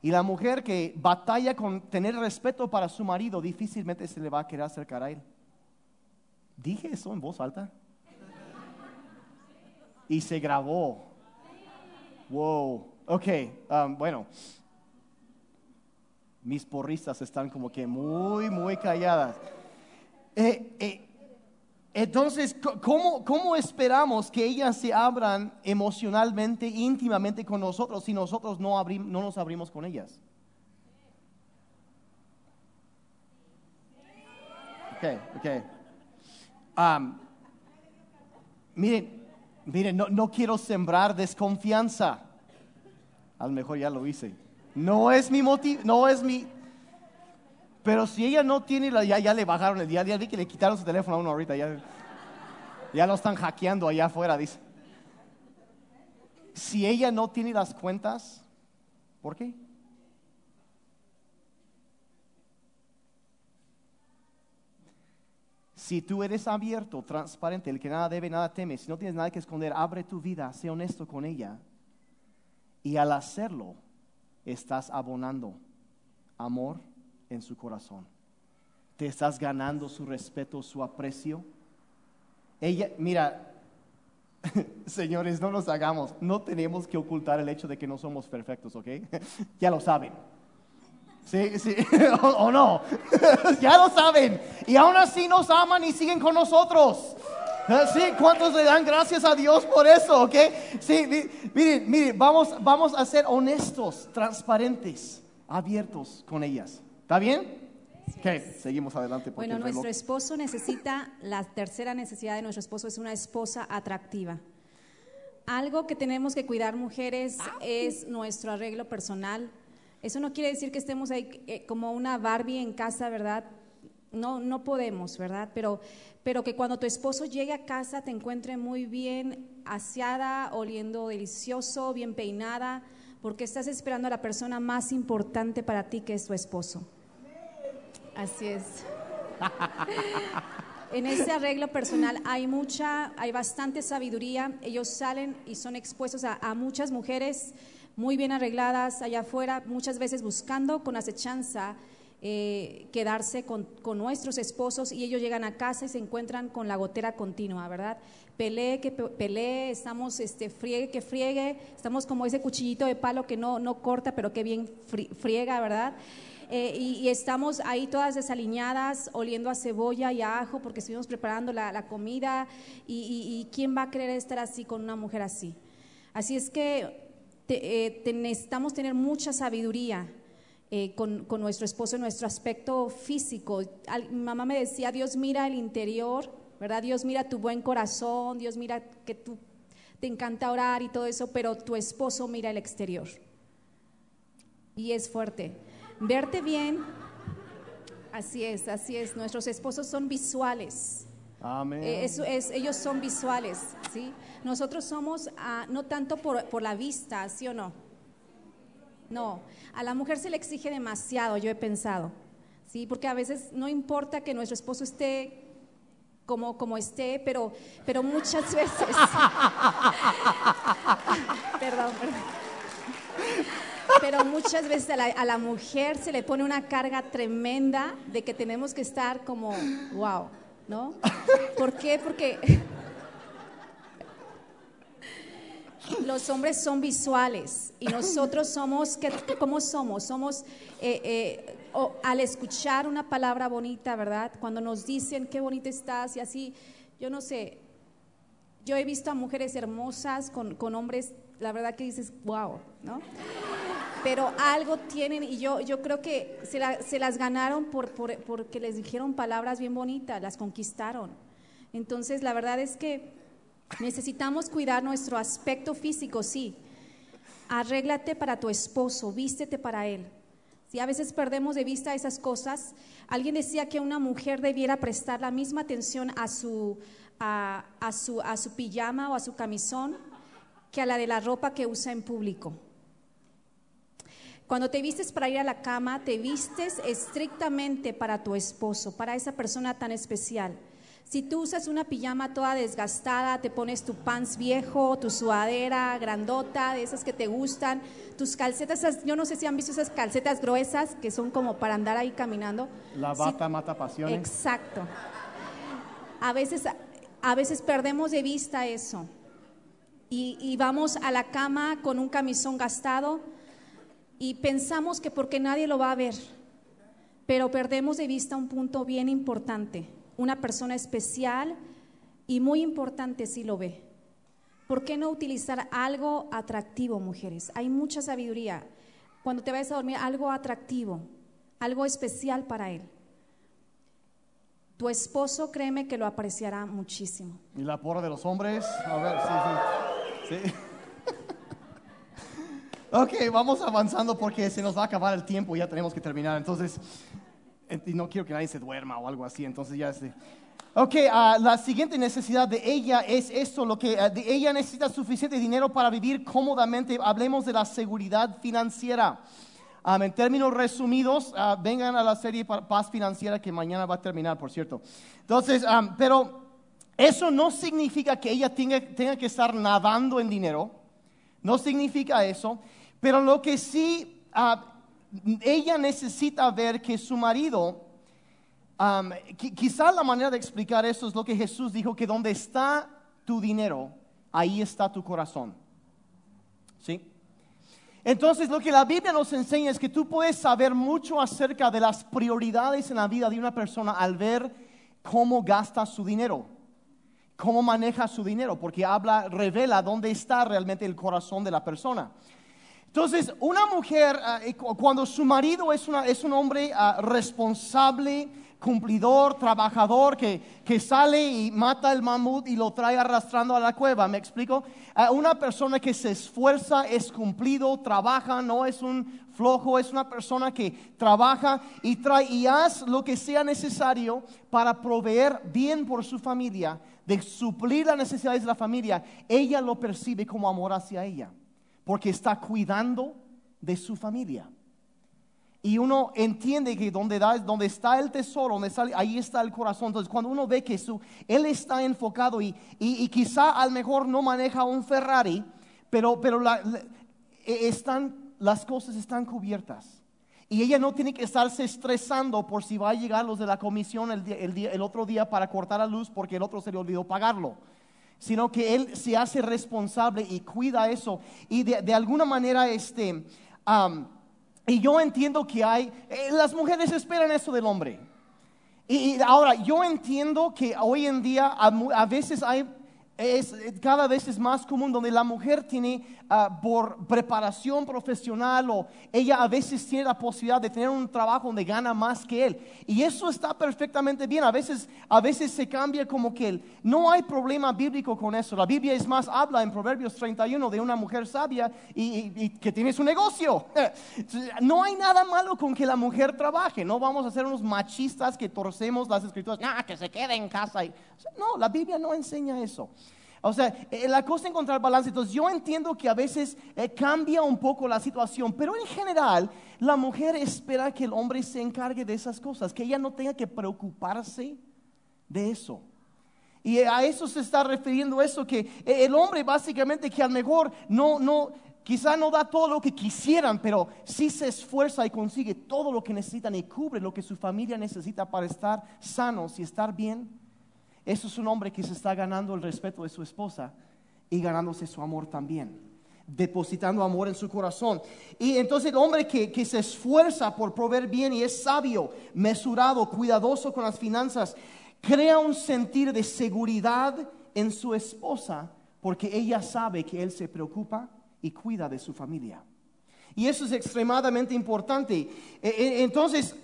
Y la mujer que batalla con tener respeto para su marido, difícilmente se le va a querer acercar a él. Dije eso en voz alta. Y se grabó. Wow. Ok, um, bueno mis porristas están como que muy, muy calladas. Eh, eh, entonces, ¿cómo, ¿cómo, esperamos que ellas se abran emocionalmente, íntimamente con nosotros si nosotros no, no nos abrimos con ellas? Ok, ok. Miren, miren, no, no quiero sembrar desconfianza. A lo mejor ya lo hice. No es mi motivo, no es mi... Pero si ella no tiene, ya, ya le bajaron el día, ya vi que le quitaron su teléfono a uno ahorita, ya, ya lo están hackeando allá afuera, dice. Si ella no tiene las cuentas, ¿por qué? Si tú eres abierto, transparente, el que nada debe, nada teme, si no tienes nada que esconder, abre tu vida, sé honesto con ella. Y al hacerlo, estás abonando amor en su corazón. Te estás ganando su respeto, su aprecio. Ella, mira, señores, no nos hagamos, no tenemos que ocultar el hecho de que no somos perfectos, ¿ok? ya lo saben. Sí, sí, o, no, ya lo saben. Y aún así nos aman y siguen con nosotros. Sí, ¿cuántos le dan gracias a Dios por eso? ¿Ok? Sí, miren, miren, vamos, vamos a ser honestos, transparentes, abiertos con ellas. ¿Está bien? Seguimos adelante. Bueno, nuestro esposo necesita, la tercera necesidad de nuestro esposo es una esposa atractiva. Algo que tenemos que cuidar mujeres es nuestro arreglo personal. Eso no quiere decir que estemos ahí eh, como una Barbie en casa, ¿verdad? No, no podemos, ¿verdad? Pero, pero que cuando tu esposo llegue a casa te encuentre muy bien aseada, oliendo delicioso, bien peinada, porque estás esperando a la persona más importante para ti que es tu esposo. Así es. en ese arreglo personal hay mucha, hay bastante sabiduría. Ellos salen y son expuestos a, muchas mujeres muy bien arregladas allá afuera, muchas veces buscando con acechanza eh, quedarse con, nuestros esposos y ellos llegan a casa y se encuentran con la gotera continua, ¿verdad? pelee que pe- pelee, estamos este, friegue que friegue, estamos como ese cuchillito de palo que no, no corta, pero que bien fri- friega, ¿verdad? Eh, y, estamos ahí todas desaliñadas, oliendo a cebolla y a ajo, porque estuvimos preparando la, comida. Y, quién va a querer estar así con una mujer así? Así es que te- eh, necesitamos tener mucha sabiduría eh, con, con nuestro esposo, nuestro aspecto físico. Mi mamá me decía, Dios mira el interior, ¿verdad? Dios mira tu buen corazón, Dios mira que tú te encanta orar y todo eso, pero tu esposo mira el exterior. Y es fuerte. Verte bien, así es, así es. Nuestros esposos son visuales. Amén. Eh, eso es, ellos son visuales, ¿sí? Nosotros somos ah, no tanto por, por la vista, ¿sí o no? No, a la mujer se le exige demasiado, yo he pensado, ¿sí? Porque a veces no importa que nuestro esposo esté como, como esté, pero, pero muchas veces... perdón, perdón. Pero muchas veces a la, mujer se le pone una carga tremenda de que tenemos que estar como, wow, ¿no? ¿Por qué? Porque los hombres son visuales y nosotros somos, ¿qué, qué- ¿cómo somos? Somos, eh, eh, al escuchar una palabra bonita, ¿verdad? Cuando nos dicen qué bonita estás y así, yo no sé, yo he visto a mujeres hermosas con, con hombres, la verdad que dices, wow, ¿no? Pero algo tienen y yo, yo creo que se, la- se las ganaron por, por- porque les dijeron palabras bien bonitas, las conquistaron. Entonces, la verdad es que necesitamos cuidar nuestro aspecto físico, sí. Arréglate para tu esposo, vístete para él. Si a veces perdemos de vista esas cosas, alguien decía que una mujer debiera prestar la misma atención a su, a su, a su pijama o a su camisón que a la de la ropa que usa en público. Cuando te vistes para ir a la cama, te vistes estrictamente para tu esposo, para esa persona tan especial. Si tú usas una pijama toda desgastada, te pones tu pants viejo, tu sudadera grandota, de esas que te gustan, tus calcetas, esas- yo no sé si han visto esas calcetas gruesas que son como para andar ahí caminando. La Si- bata mata pasiones. Exacto. A veces, a veces perdemos de vista eso. Y, y vamos a la cama con un camisón gastado y pensamos que porque nadie lo va a ver. Pero perdemos de vista un punto bien importante. Una persona especial y muy importante si lo ve. ¿Por qué no utilizar algo atractivo, mujeres? Hay mucha sabiduría. Cuando te vayas a dormir, algo atractivo, algo especial para él. Tu esposo, créeme que lo apreciará muchísimo. Y la porra de los hombres. A ver, sí, sí. sí. Ok, vamos avanzando porque se nos va a acabar el tiempo, ya tenemos que terminar. Entonces, no quiero que nadie se duerma o algo así. Entonces ya este. Ok, ah, la siguiente necesidad de ella es esto, lo que ah, de ella necesita suficiente dinero para vivir cómodamente. Hablemos de la seguridad financiera. Um, en términos resumidos, ah, vengan a la serie Pa- Paz Financiera que mañana va a terminar, por cierto. Entonces, um, pero eso no significa que ella tenga, tenga que estar nadando en dinero. No significa eso. Pero lo que sí, ah, ella necesita ver que su marido, um, qui- quizá la manera de explicar eso es lo que Jesús dijo, que donde está tu dinero, ahí está tu corazón. ¿Sí? Entonces lo que la Biblia nos enseña es que tú puedes saber mucho acerca de las prioridades en la vida de una persona al ver cómo gasta su dinero, cómo maneja su dinero, porque habla, revela dónde está realmente el corazón de la persona. Entonces, una mujer, ah, eh, cu- cuando su marido es, una- es un hombre ah, responsable, cumplidor, trabajador, que, que sale y mata el mamut y lo trae arrastrando a la cueva, ¿me explico? Ah, una persona que se esfuerza, es cumplido, trabaja, no es un flojo, es una persona que trabaja y trae y haz lo que sea necesario para proveer bien por su familia, de suplir las necesidades de la familia, ella lo percibe como amor hacia ella porque está cuidando de su familia. Y uno entiende que donde, da- donde está el tesoro, donde está- ahí está el corazón. Entonces, cuando uno ve que su, él está enfocado y, y- quizá a lo mejor no maneja un Ferrari, pero, pero e- están, las cosas están cubiertas. Y ella no tiene que estarse estresando por si va a llegar los de la comisión el, día- el día- el otro día para cortar la luz porque el otro se le olvidó pagarlo. Sino que él se hace responsable y cuida eso. Y de, de alguna manera, este, y yo entiendo que hay, eh, las mujeres esperan eso del hombre. Y, ahora, yo entiendo que hoy en día a veces hay, es, cada vez es más común donde la mujer tiene ah, por preparación profesional o ella a veces tiene la posibilidad de tener un trabajo donde gana más que él. Y eso está perfectamente bien. A veces, a veces se cambia como que el- no hay problema bíblico con eso. La Biblia es más, habla en Proverbios 31 de una mujer sabia y, que tiene su negocio. No hay nada malo con que la mujer trabaje. No vamos a ser unos machistas que torcemos las escrituras. "Ah, que se quede en casa. No, la Biblia no enseña eso. O sea, eh, la cosa es encontrar balance. Entonces, yo entiendo que a veces eh, cambia un poco la situación, pero en general, la mujer espera que el hombre se encargue de esas cosas, que ella no tenga que preocuparse de eso. Y a eso se está refiriendo eso, que eh, el hombre básicamente que a lo mejor no, no, quizá no da todo lo que quisieran, pero sí se esfuerza y consigue todo lo que necesitan y cubre lo que su familia necesita para estar sanos y estar bien. Eso es un hombre que se está ganando el respeto de su esposa y ganándose su amor también, depositando amor en su corazón. Y entonces el hombre que, que se esfuerza por proveer bien y es sabio, mesurado, cuidadoso con las finanzas, crea un sentir de seguridad en su esposa porque ella sabe que él se preocupa y cuida de su familia. Y eso es extremadamente importante. E- e- Entonces,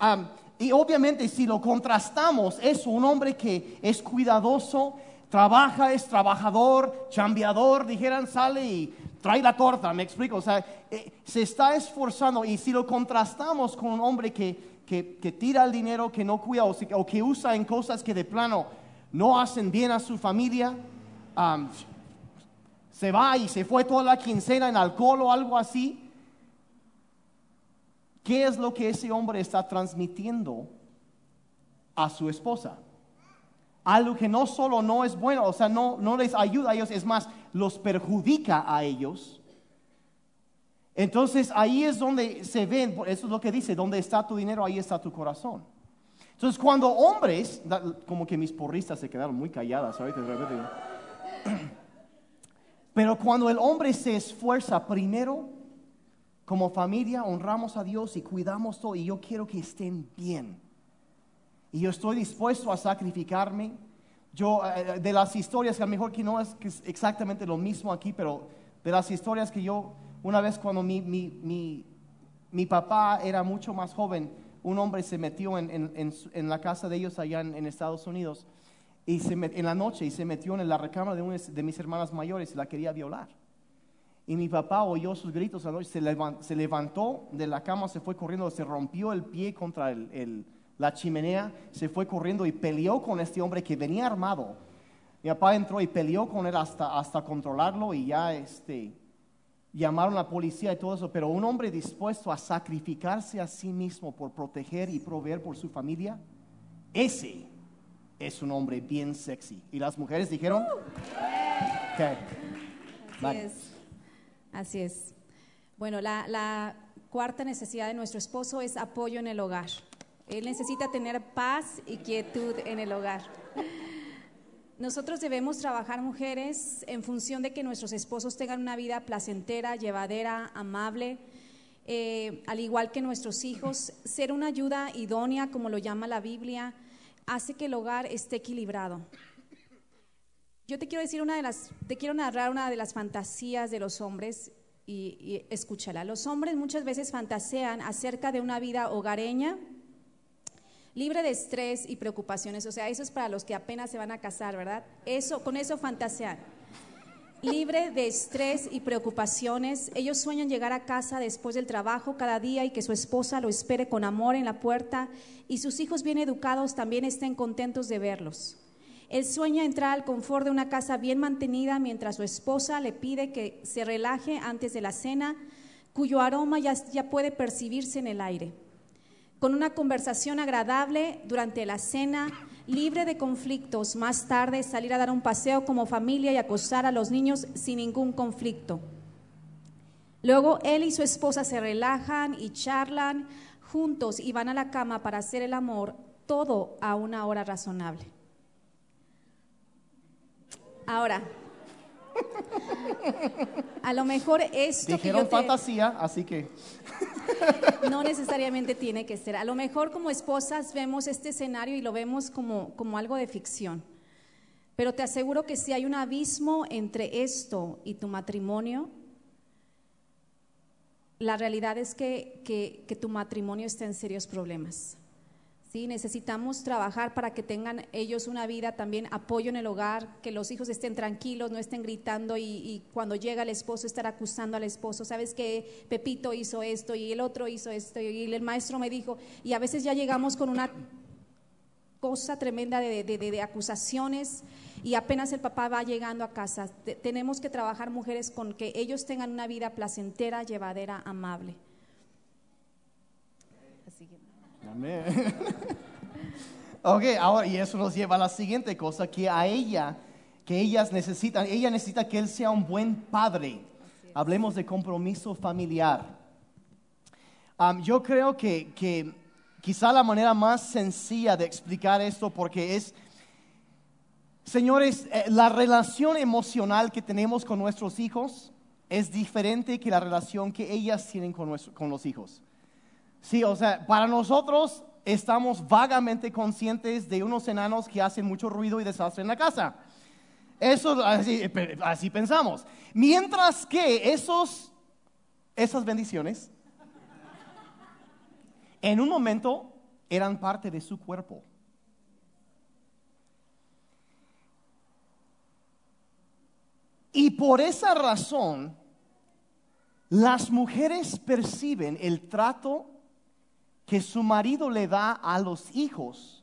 y obviamente si lo contrastamos, es un hombre que es cuidadoso, trabaja, es trabajador, chambeador, dijeran, sale y trae la torta, me explico. O sea, eh, se está esforzando y si lo contrastamos con un hombre que, que, que tira el dinero, que no cuida o, o que usa en cosas que de plano no hacen bien a su familia, am, se va y se fue toda la quincena en alcohol o algo así. ¿Qué es lo que ese hombre está transmitiendo a su esposa? Algo que no solo no es bueno, o sea, no, les ayuda a ellos, es más, los perjudica a ellos. Entonces ahí es donde se ven, eso es lo que dice, donde está tu dinero, ahí está tu corazón. Entonces cuando hombres, como que mis porristas se quedaron muy calladas ahorita. Pero cuando el hombre se esfuerza primero, como familia honramos a Dios y cuidamos todo y yo quiero que estén bien. Y yo estoy dispuesto a sacrificarme. Yo, eh, de las historias, que a lo mejor que no es, exactamente lo mismo aquí, pero de las historias que yo, una vez cuando mi, mi, mi, mi papá era mucho más joven, un hombre se metió en, en- en la casa de ellos allá en, Estados Unidos y se en la noche y se metió en la recámara de una de mis hermanas mayores y la quería violar. Y mi papá oyó sus gritos a la noche, se, levan- se levantó de la cama, se fue corriendo, se rompió el pie contra el- el- la chimenea, se fue corriendo y peleó con este hombre que venía armado. Mi papá entró y peleó con él hasta, hasta controlarlo y ya este, llamaron a la policía y todo eso, pero un hombre dispuesto a sacrificarse a sí mismo por proteger y proveer por su familia, ese es un hombre bien sexy. Y las mujeres dijeron, ok. Así Vale. es. Así es. Bueno, la, cuarta necesidad de nuestro esposo es apoyo en el hogar. Él necesita tener paz y quietud en el hogar. Nosotros debemos trabajar, mujeres, en función de que nuestros esposos tengan una vida placentera, llevadera, amable, eh, al igual que nuestros hijos. Ser una ayuda idónea, como lo llama la Biblia, hace que el hogar esté equilibrado. Yo te quiero decir una de las, te quiero narrar una de las fantasías de los hombres y, escúchala. Los hombres muchas veces fantasean acerca de una vida hogareña, libre de estrés y preocupaciones. O sea, eso es para los que apenas se van a casar, ¿verdad? Eso, con eso fantasean. Libre de estrés y preocupaciones. Ellos sueñan llegar a casa después del trabajo cada día y que su esposa lo espere con amor en la puerta y sus hijos bien educados también estén contentos de verlos. Él sueña entrar al confort de una casa bien mantenida mientras su esposa le pide que se relaje antes de la cena, cuyo aroma ya, puede percibirse en el aire. Con una conversación agradable durante la cena, libre de conflictos, más tarde salir a dar un paseo como familia y acosar a los niños sin ningún conflicto. Luego él y su esposa se relajan y charlan juntos y van a la cama para hacer el amor, todo a una hora razonable. Ahora, A lo mejor esto que Dijeron yo te- fantasía, así que no necesariamente tiene que ser. A lo mejor como esposas vemos este escenario y lo vemos como, como algo de ficción. Pero te aseguro que si hay un abismo entre esto y tu matrimonio, la realidad es que, que- que tu matrimonio está en serios problemas. ¿Sí? Necesitamos trabajar para que tengan ellos una vida también, apoyo en el hogar, que los hijos estén tranquilos, no estén gritando y, cuando llega el esposo estar acusando al esposo, sabes que Pepito hizo esto y el otro hizo esto y el maestro me dijo, y a veces ya llegamos con una cosa tremenda de, de- de- acusaciones y apenas el papá va llegando a casa. Te- tenemos que trabajar mujeres con que ellos tengan una vida placentera, llevadera, amable. Así que- Amén. ok, ahora, y eso nos lleva a la siguiente cosa, que a ella, que ellas necesitan, ella necesita que él sea un buen padre. Hablemos de compromiso familiar. Am, yo creo que, que quizá la manera más sencilla de explicar esto, porque es, señores, eh, la relación emocional que tenemos con nuestros hijos es diferente que la relación que ellas tienen con, nuestro- con los hijos. Sí, o sea, para nosotros estamos vagamente conscientes de unos enanos que hacen mucho ruido y desastre en la casa. Eso, así, pensamos. Mientras que esos, esas bendiciones, en un momento eran parte de su cuerpo. Y por esa razón, las mujeres perciben el trato que su marido le da a los hijos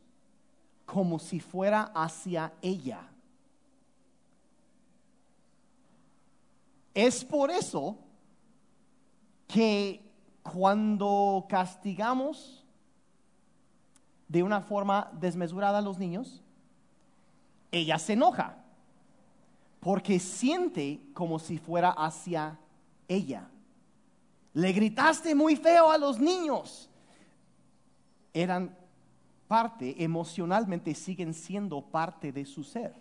como si fuera hacia ella. Es por eso que cuando castigamos de una forma desmesurada a los niños, ella se enoja porque siente como si fuera hacia ella. Le gritaste muy feo a los niños. Eran parte, emocionalmente siguen siendo parte de su ser.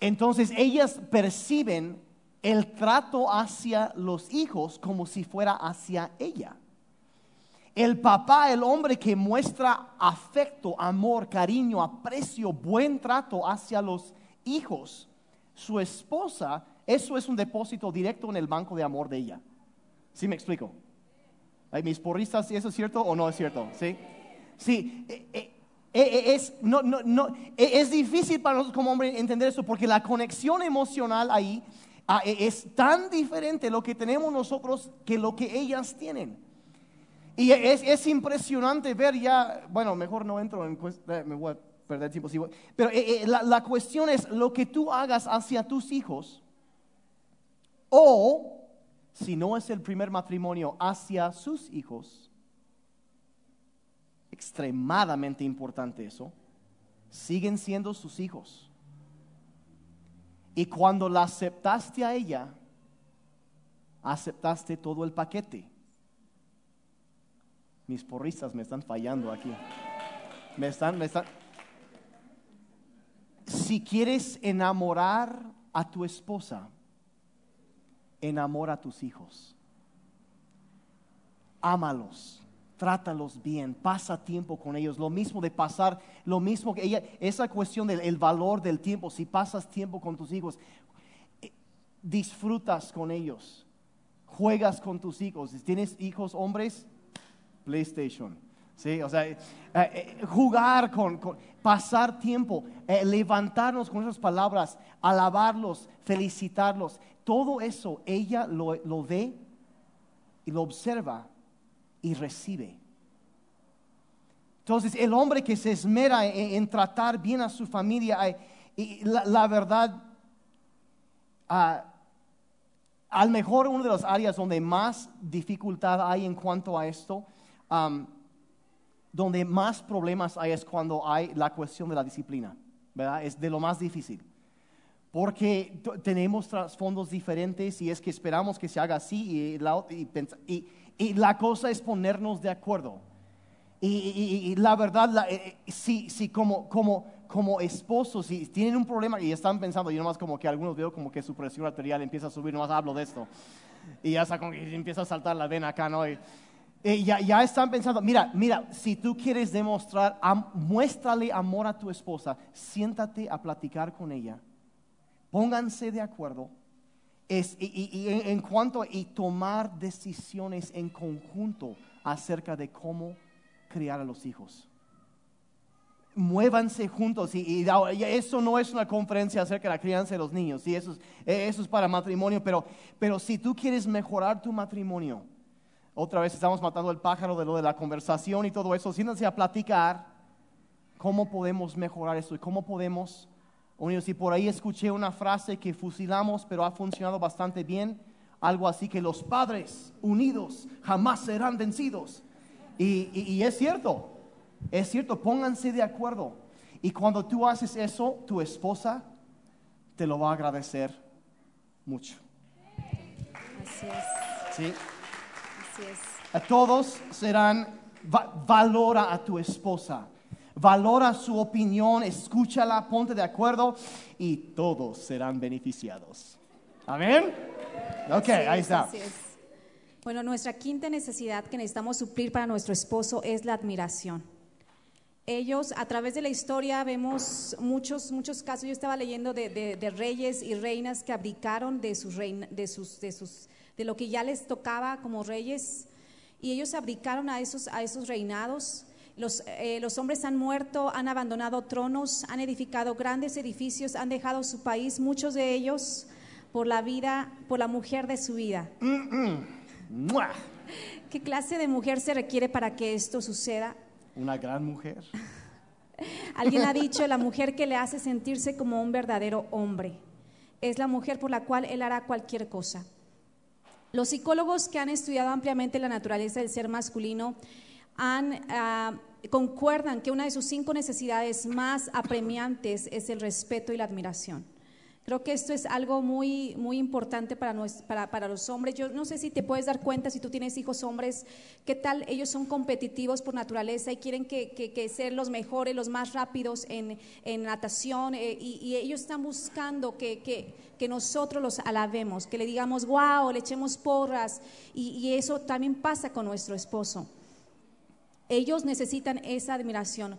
Entonces ellas perciben el trato hacia los hijos como si fuera hacia ella. El papá, el hombre que muestra afecto, amor, cariño, aprecio, buen trato hacia los hijos, su esposa, eso es un depósito directo en el banco de amor de ella. ¿Sí me explico? Ay, mis porristas, ¿eso es cierto o no es cierto? Sí. Sí, eh, eh, eh, es, no, no, no, es difícil para nosotros como hombres entender eso porque la conexión emocional ahí ah, es tan diferente lo que tenemos nosotros que lo que ellas tienen. Y es, es impresionante ver ya, bueno, mejor no entro en, me voy a perder tiempo, voy. pero la, la cuestión es lo que tú hagas hacia tus hijos o, si no es el primer matrimonio, hacia sus hijos. Extremadamente importante eso. Siguen siendo sus hijos. Y cuando la aceptaste a ella, aceptaste todo el paquete. Mis porristas me están fallando aquí. Me están, me están. Si quieres enamorar a tu esposa, enamora a tus hijos. Ámalos, trátalos bien, pasa tiempo con ellos. Lo mismo de pasar, lo mismo que ella, esa cuestión del el valor del tiempo, si pasas tiempo con tus hijos, eh, disfrutas con ellos, juegas con tus hijos. Si tienes hijos hombres, PlayStation. Sí, o sea, eh, eh, jugar con, con- pasar tiempo, levantarnos con esas palabras, alabarlos, felicitarlos. Todo eso ella lo, ve y lo observa y recibe. Entonces, el hombre que se esmera en, tratar bien a su familia, eh, y la, verdad, ah, al mejor una de las áreas donde más dificultad hay en cuanto a esto, donde más problemas hay es cuando hay la cuestión de la disciplina, ¿verdad? Es de lo más difícil. Porque tenemos trasfondos diferentes y es que esperamos que se haga así y la, y y- y la cosa es ponernos de acuerdo. Y, y- y la verdad, la- eh, eh, si, si como, como, como esposos, si tienen un problema y están pensando, yo nomás como que algunos veo como que su presión arterial empieza a subir, nomás hablo de esto. Y ya está como que empieza a saltar la vena acá, ¿no? Y, y ya, ya están pensando, mira, mira, si tú quieres demostrar, am- muéstrale amor a tu esposa, siéntate a platicar con ella, pónganse de acuerdo y, y- y en, cuanto y tomar decisiones en conjunto acerca de cómo criar a los hijos. Muévanse juntos y, y y eso no es una conferencia acerca de la crianza de los niños, sí, eso es, eh, eso es para matrimonio, pero, pero si tú quieres mejorar tu matrimonio, otra vez estamos matando el pájaro de lo de la conversación y todo eso, siéntanse a platicar cómo podemos mejorar eso y cómo podemos unirnos. Y por ahí escuché una frase que fusilamos, pero ha funcionado bastante bien, algo así que los padres unidos jamás serán vencidos. Y, y- y es cierto, es cierto, pónganse de acuerdo. Y cuando tú haces eso, tu esposa te lo va a agradecer mucho. Así es, ¿sí? así es. A todos serán, va- valora a tu esposa, valora su opinión, escúchala, ponte de acuerdo y todos serán beneficiados. Amén. Ok, ahí es, está. Bueno, nuestra quinta necesidad que necesitamos suplir para nuestro esposo es la admiración. Ellos, a través de la historia, vemos muchos, muchos casos. Yo estaba leyendo de, de- de reyes y reinas que abdicaron de, sus de, sus, de, sus, de lo que ya les tocaba como reyes y ellos abdicaron a esos, a esos reinados. Los, eh, los hombres han muerto, han abandonado tronos, han edificado grandes edificios, han dejado su país, muchos de ellos por la vida, por la mujer de su vida. ¿Qué clase de mujer se requiere para que esto suceda? Una gran mujer. Alguien ha dicho, la mujer que le hace sentirse como un verdadero hombre. Es la mujer por la cual él hará cualquier cosa. Los psicólogos que han estudiado ampliamente la naturaleza del ser masculino han, ah, concuerdan que una de sus cinco necesidades más apremiantes es el respeto y la admiración. Creo que esto es algo muy, muy importante para, nues- para, para los hombres. Yo no sé si te puedes dar cuenta, si tú tienes hijos hombres, qué tal ellos son competitivos por naturaleza y quieren que, que, que ser los mejores, los más rápidos en, en natación eh, y, y ellos están buscando que, que, que nosotros los alabemos, que le digamos, wow, le echemos porras y, y eso también pasa con nuestro esposo. Ellos necesitan esa admiración.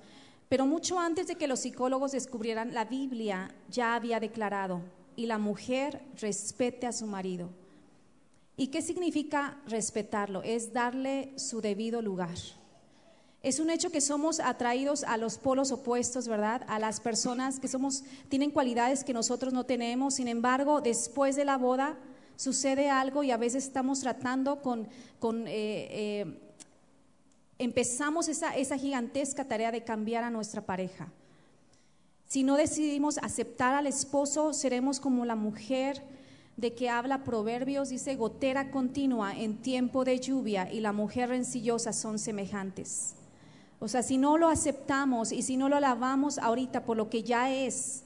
Pero mucho antes de que los psicólogos descubrieran, la Biblia ya había declarado, y la mujer respete a su marido. ¿Y qué significa respetarlo? Es darle su debido lugar. Es un hecho que somos atraídos a los polos opuestos, ¿verdad? A las personas que somos, tienen cualidades que nosotros no tenemos. Sin embargo, después de la boda sucede algo y a veces estamos tratando con, con eh, eh, empezamos esa, esa gigantesca tarea de cambiar a nuestra pareja. Si no decidimos aceptar al esposo, seremos como la mujer de que habla Proverbios, dice, gotera continua en tiempo de lluvia y la mujer rencillosa son semejantes. O sea, si no lo aceptamos y si no lo alabamos ahorita por lo que ya es,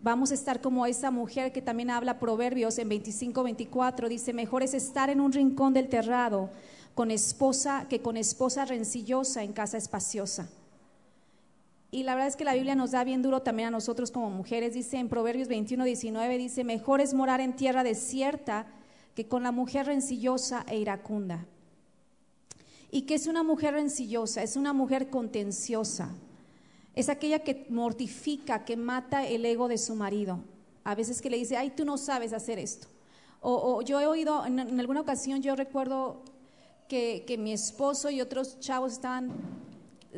vamos a estar como esa mujer que también habla Proverbios en 25, 24, dice, mejor es estar en un rincón del terrado con esposa que con esposa rencillosa en casa espaciosa. Y la verdad es que la Biblia nos da bien duro también a nosotros como mujeres. Dice en Proverbios 21, 19, dice, mejor es morar en tierra desierta que con la mujer rencillosa e iracunda. ¿Y qué es una mujer rencillosa? Es una mujer contenciosa. Es aquella que mortifica, que mata el ego de su marido. A veces que le dice, ay, tú no sabes hacer esto. O, yo he oído, en alguna ocasión yo recuerdo que, que mi esposo y otros chavos estaban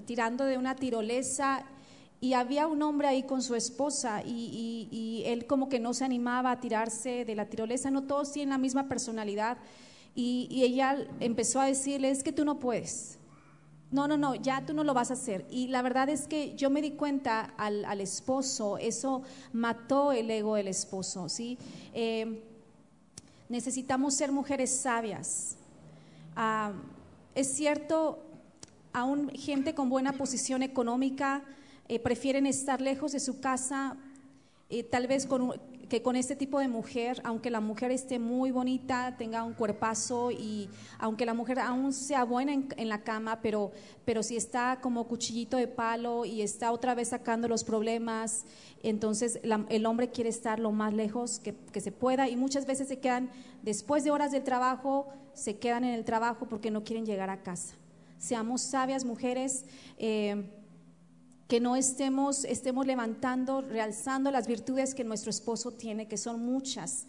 tirando de una tirolesa y había un hombre ahí con su esposa y, y- él como que no se animaba a tirarse de la tirolesa, no todos tienen la misma personalidad y, y ella empezó a decirle, es que tú no puedes, no, no, no, ya tú no lo vas a hacer. Y la verdad es que yo me di cuenta al, al esposo, eso mató el ego del esposo, ¿sí? Eh, necesitamos ser mujeres sabias. Ah, es cierto, aún gente con buena posición económica eh, prefieren estar lejos de su casa, eh, tal vez con que con este tipo de mujer, aunque la mujer esté muy bonita, tenga un cuerpazo y aunque la mujer aún sea buena en, la cama, pero, pero si está como cuchillito de palo y está otra vez sacando los problemas, entonces el hombre quiere estar lo más lejos que, que se pueda y muchas veces se quedan, después de horas del trabajo, se quedan en el trabajo porque no quieren llegar a casa. Seamos sabias mujeres. eh, que no estemos, estemos levantando, realzando las virtudes que nuestro esposo tiene, que son muchas,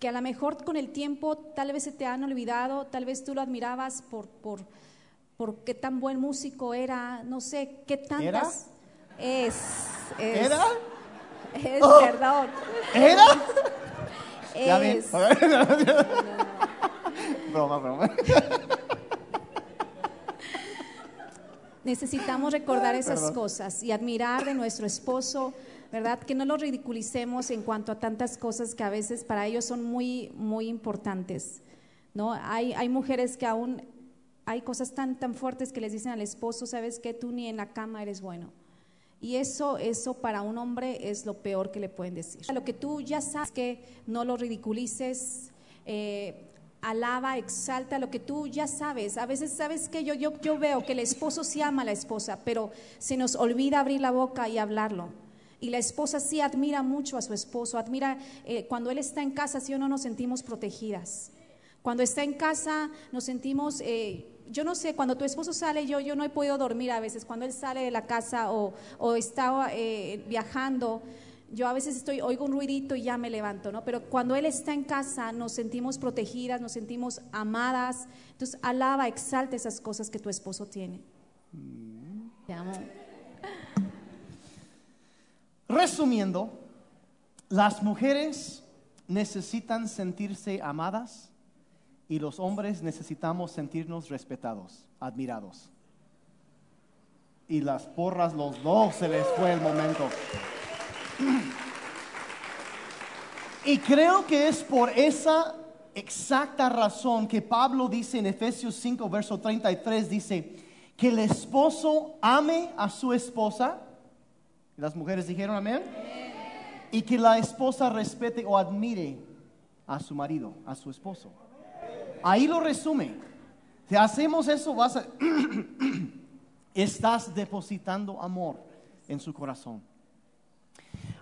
que a lo mejor con el tiempo tal vez se te han olvidado, tal vez tú lo admirabas por, por, por qué tan buen músico era, no sé, qué tantas... Es, es, ¿Era? es, Oh. perdón, ¿Era? Ya ven. es, broma, broma. Necesitamos recordar esas perdón. cosas y admirar de nuestro esposo, ¿verdad? Que no lo ridiculicemos en cuanto a tantas cosas que a veces para ellos son muy, muy importantes, ¿no? Hay, hay mujeres que aún hay cosas tan, tan fuertes que les dicen al esposo, ¿sabes qué? Tú ni en la cama eres bueno. Y eso, eso para un hombre es lo peor que le pueden decir. Lo que tú ya sabes que no lo ridiculices, eh, alaba, exalta lo que tú ya sabes. A veces sabes que yo, yo, yo veo que el esposo sí ama a la esposa, pero se nos olvida abrir la boca y hablarlo. Y la esposa sí admira mucho a su esposo, admira eh, cuando él está en casa, sí o no nos sentimos protegidas. Cuando está en casa nos sentimos, eh, yo no sé, cuando tu esposo sale, yo, yo no he podido dormir a veces, cuando él sale de la casa o, o está eh, viajando, yo a veces estoy, oigo un ruidito y ya me levanto, ¿no? Pero cuando él está en casa nos sentimos protegidas, nos sentimos amadas. Entonces, alaba, exalta esas cosas que tu esposo tiene. Te amo. Resumiendo, las mujeres necesitan sentirse amadas y los hombres necesitamos sentirnos respetados, admirados. Y las porras, los dos se les fue el momento. Y creo que es por esa exacta razón que Pablo dice en Efesios 5, verso 33, dice, que el esposo ame a su esposa. Y las mujeres dijeron amén. Y que la esposa respete o admire a su marido, a su esposo. Ahí lo resume. Si hacemos eso, vas a... estás depositando amor en su corazón.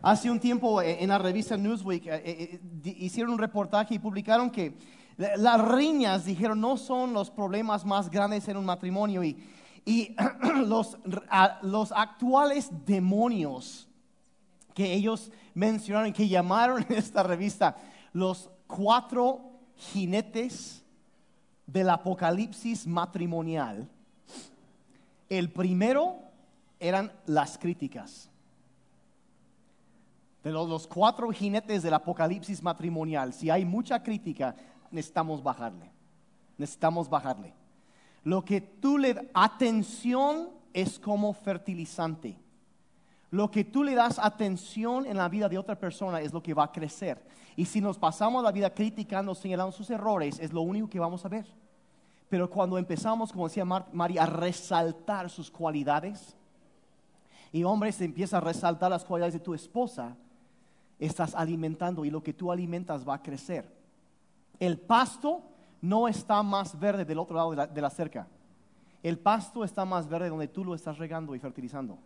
Hace un tiempo eh, en la revista Newsweek eh, eh, hicieron un reportaje y publicaron que la- las riñas, dijeron, no son los problemas más grandes en un matrimonio y, y los, los actuales demonios que ellos mencionaron, que llamaron en esta revista los cuatro jinetes del apocalipsis matrimonial. El primero eran las críticas. De los, cuatro jinetes del apocalipsis matrimonial, si hay mucha crítica, necesitamos bajarle. Necesitamos bajarle. Lo que tú le atención es como fertilizante. Lo que tú le das atención en la vida de otra persona es lo que va a crecer. Y si nos pasamos la vida criticando, señalando sus errores, es lo único que vamos a ver. Pero cuando empezamos, como decía Mar- Mari, a resaltar sus cualidades, y hombres empieza a resaltar las cualidades de tu esposa, estás alimentando y lo que tú alimentas va a crecer. El pasto no está más verde del otro lado de la, cerca. El pasto está más verde donde tú lo estás regando y fertilizando.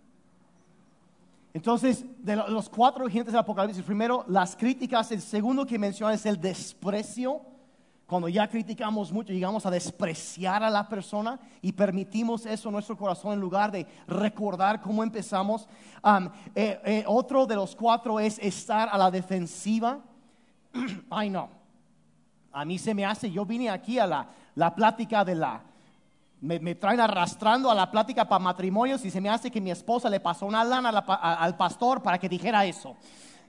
Entonces, de lo- los cuatro jinetes del Apocalipsis, primero las críticas, el segundo que menciona es el desprecio. Cuando ya criticamos mucho, llegamos a despreciar a la persona y permitimos eso en nuestro corazón en lugar de recordar cómo empezamos. Am, eh, eh, otro de los cuatro es estar a la defensiva. Ay, no. A mí se me hace, yo vine aquí a la, la plática de la, me, me traen arrastrando a la plática para matrimonios y se me hace que mi esposa le pasó una lana al pastor para que dijera eso,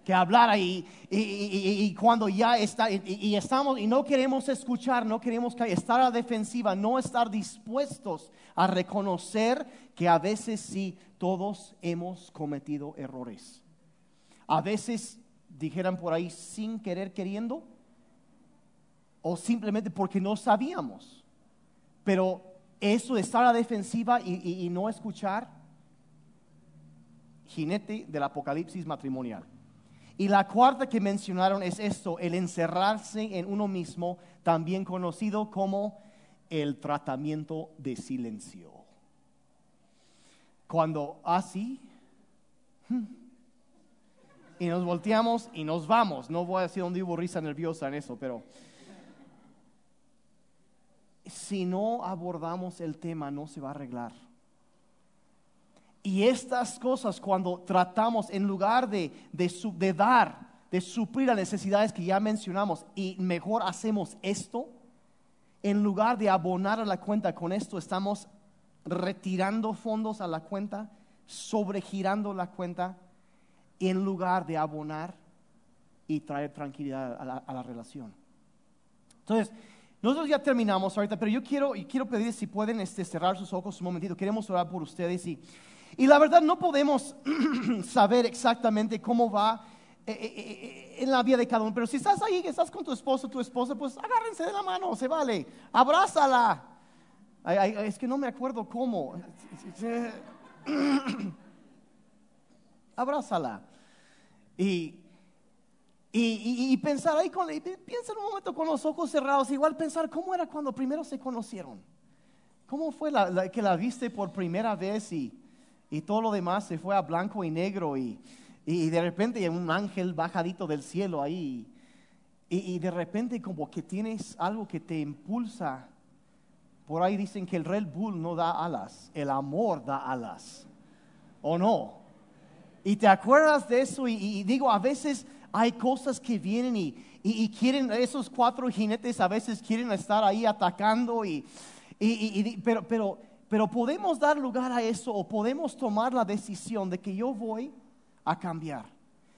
que hablara y, y- y- y- cuando ya está, y, estamos, y no queremos escuchar, no queremos estar a la defensiva, no estar dispuestos a reconocer que a veces sí todos hemos cometido errores. A veces, dijeran por ahí, sin querer queriendo, o simplemente porque no sabíamos. Pero eso de estar a la defensiva y no escuchar, jinete del apocalipsis matrimonial. Y la cuarta que mencionaron es esto, el encerrarse en uno mismo, también conocido como el tratamiento de silencio. Cuando así, hmm, y nos volteamos y nos vamos. No voy a decir donde hubo risa nerviosa en eso, pero si no abordamos el tema no se va a arreglar. Y estas cosas cuando tratamos, en lugar de, de, dar, de suplir las necesidades que ya mencionamos, y mejor hacemos esto, en lugar de abonar a la cuenta, con esto estamos retirando fondos a la cuenta, sobregirando la cuenta, en lugar de abonar y traer tranquilidad a la, relación. Entonces, nosotros ya terminamos ahorita, pero yo quiero, quiero pedir si pueden este, cerrar sus ojos un momentito. Queremos orar por ustedes y, y la verdad no podemos saber exactamente cómo va eh, eh, eh, en la vida de cada uno, pero si estás ahí, que estás con tu esposo, tu esposa, pues agárrense de la mano, se vale, abrázala. es que no me acuerdo cómo. abrázala. Y, y, y, pensar ahí, con, piensa en un momento con los ojos cerrados, igual pensar cómo era cuando primero se conocieron. ¿Cómo fue que la viste por primera vez y, y, todo lo demás se fue a blanco y negro y, y de repente un ángel bajadito del cielo ahí y, de repente como que tienes algo que te impulsa. Por ahí dicen que el Red Bull no da alas, el amor da alas. ¿O no? Y te acuerdas de eso y, digo, a veces hay cosas que vienen y, quieren, esos cuatro jinetes a veces quieren estar ahí atacando y, pero, pero, pero podemos dar lugar a eso o podemos tomar la decisión de que yo voy a cambiar.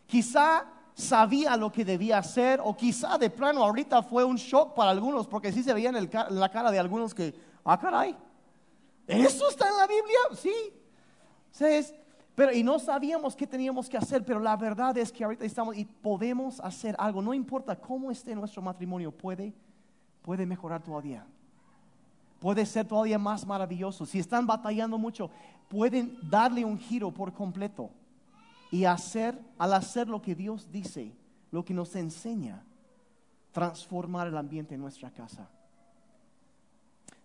Quizá sabía lo que debía hacer o quizá de plano ahorita fue un shock para algunos porque sí se veía en, la cara de algunos que, ah, caray, ¿eso está en la Biblia? Sí. Pero, y no sabíamos qué teníamos que hacer, pero la verdad es que ahorita estamos y podemos hacer algo. No importa cómo esté nuestro matrimonio, puede, puede mejorar todavía. Puede ser todavía más maravilloso. Si están batallando mucho, pueden darle un giro por completo y hacer, al hacer lo que Dios dice, lo que nos enseña, transformar el ambiente en nuestra casa.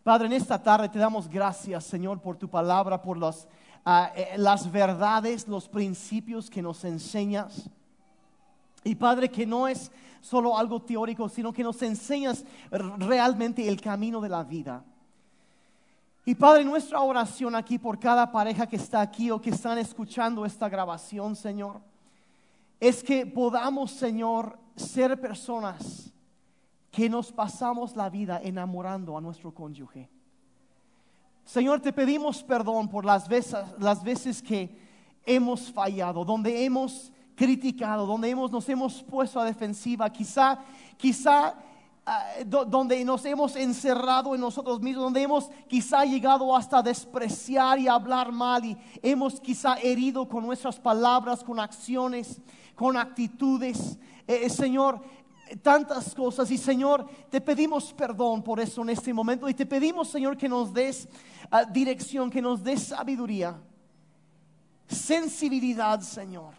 Padre, en esta tarde te damos gracias, Señor, por tu palabra, por los eh, las verdades, los principios que nos enseñas. Y Padre, que no es solo algo teórico, sino que nos enseñas realmente el camino de la vida. Y Padre, nuestra oración aquí por cada pareja que está aquí o que están escuchando esta grabación, Señor, es que podamos, Señor, ser personas que nos pasamos la vida enamorando a nuestro cónyuge. Señor, te pedimos perdón por las veces, las veces que hemos fallado, donde hemos criticado, donde hemos, nos hemos puesto a defensiva, quizá, quizá donde nos hemos encerrado en nosotros mismos, donde hemos quizá llegado hasta despreciar y hablar mal y hemos quizá herido con nuestras palabras, con acciones, con actitudes. Eh, Señor, tantas cosas y Señor, te pedimos perdón por eso en este momento y te pedimos Señor que nos des ah, dirección, que nos des sabiduría, sensibilidad Señor.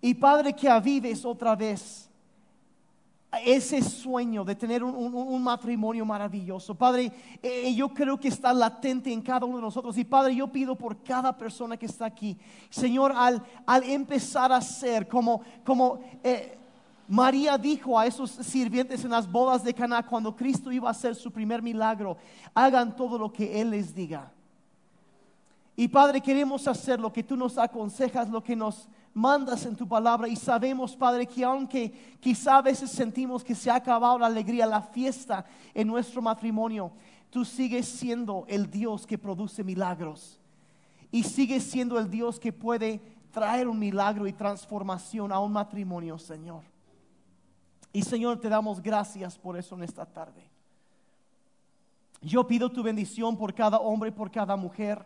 Y Padre, que avives otra vez ese sueño de tener un, matrimonio maravilloso. Padre, eh, yo creo que está latente en cada uno de nosotros. Y Padre, yo pido por cada persona que está aquí, Señor, al, al empezar a ser como, como eh, María dijo a esos sirvientes en las bodas de Caná cuando Cristo iba a hacer su primer milagro, hagan todo lo que Él les diga. Y Padre, queremos hacer lo que tú nos aconsejas, lo que nos mandas en tu palabra. Y sabemos, Padre, que aunque quizá a veces sentimos que se ha acabado la alegría, la fiesta en nuestro matrimonio, tú sigues siendo el Dios que produce milagros. Y sigues siendo el Dios que puede traer un milagro y transformación a un matrimonio, Señor. Y Señor, te damos gracias por eso en esta tarde. Yo pido tu bendición por cada hombre, por cada mujer,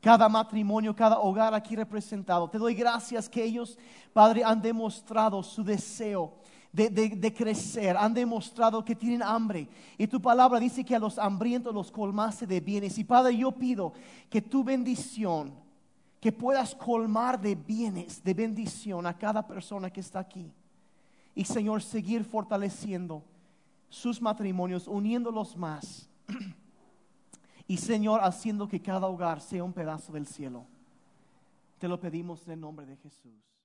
cada matrimonio, cada hogar aquí representado. Te doy gracias que ellos, Padre, han demostrado su deseo de, crecer, han demostrado que tienen hambre. Y tu palabra dice que a los hambrientos los colmaste de bienes. Y Padre, yo pido que tu bendición que puedas colmar de bienes, de bendición a cada persona que está aquí. Y Señor, seguir fortaleciendo sus matrimonios, uniéndolos más. Y Señor, haciendo que cada hogar sea un pedazo del cielo. Te lo pedimos en el nombre de Jesús.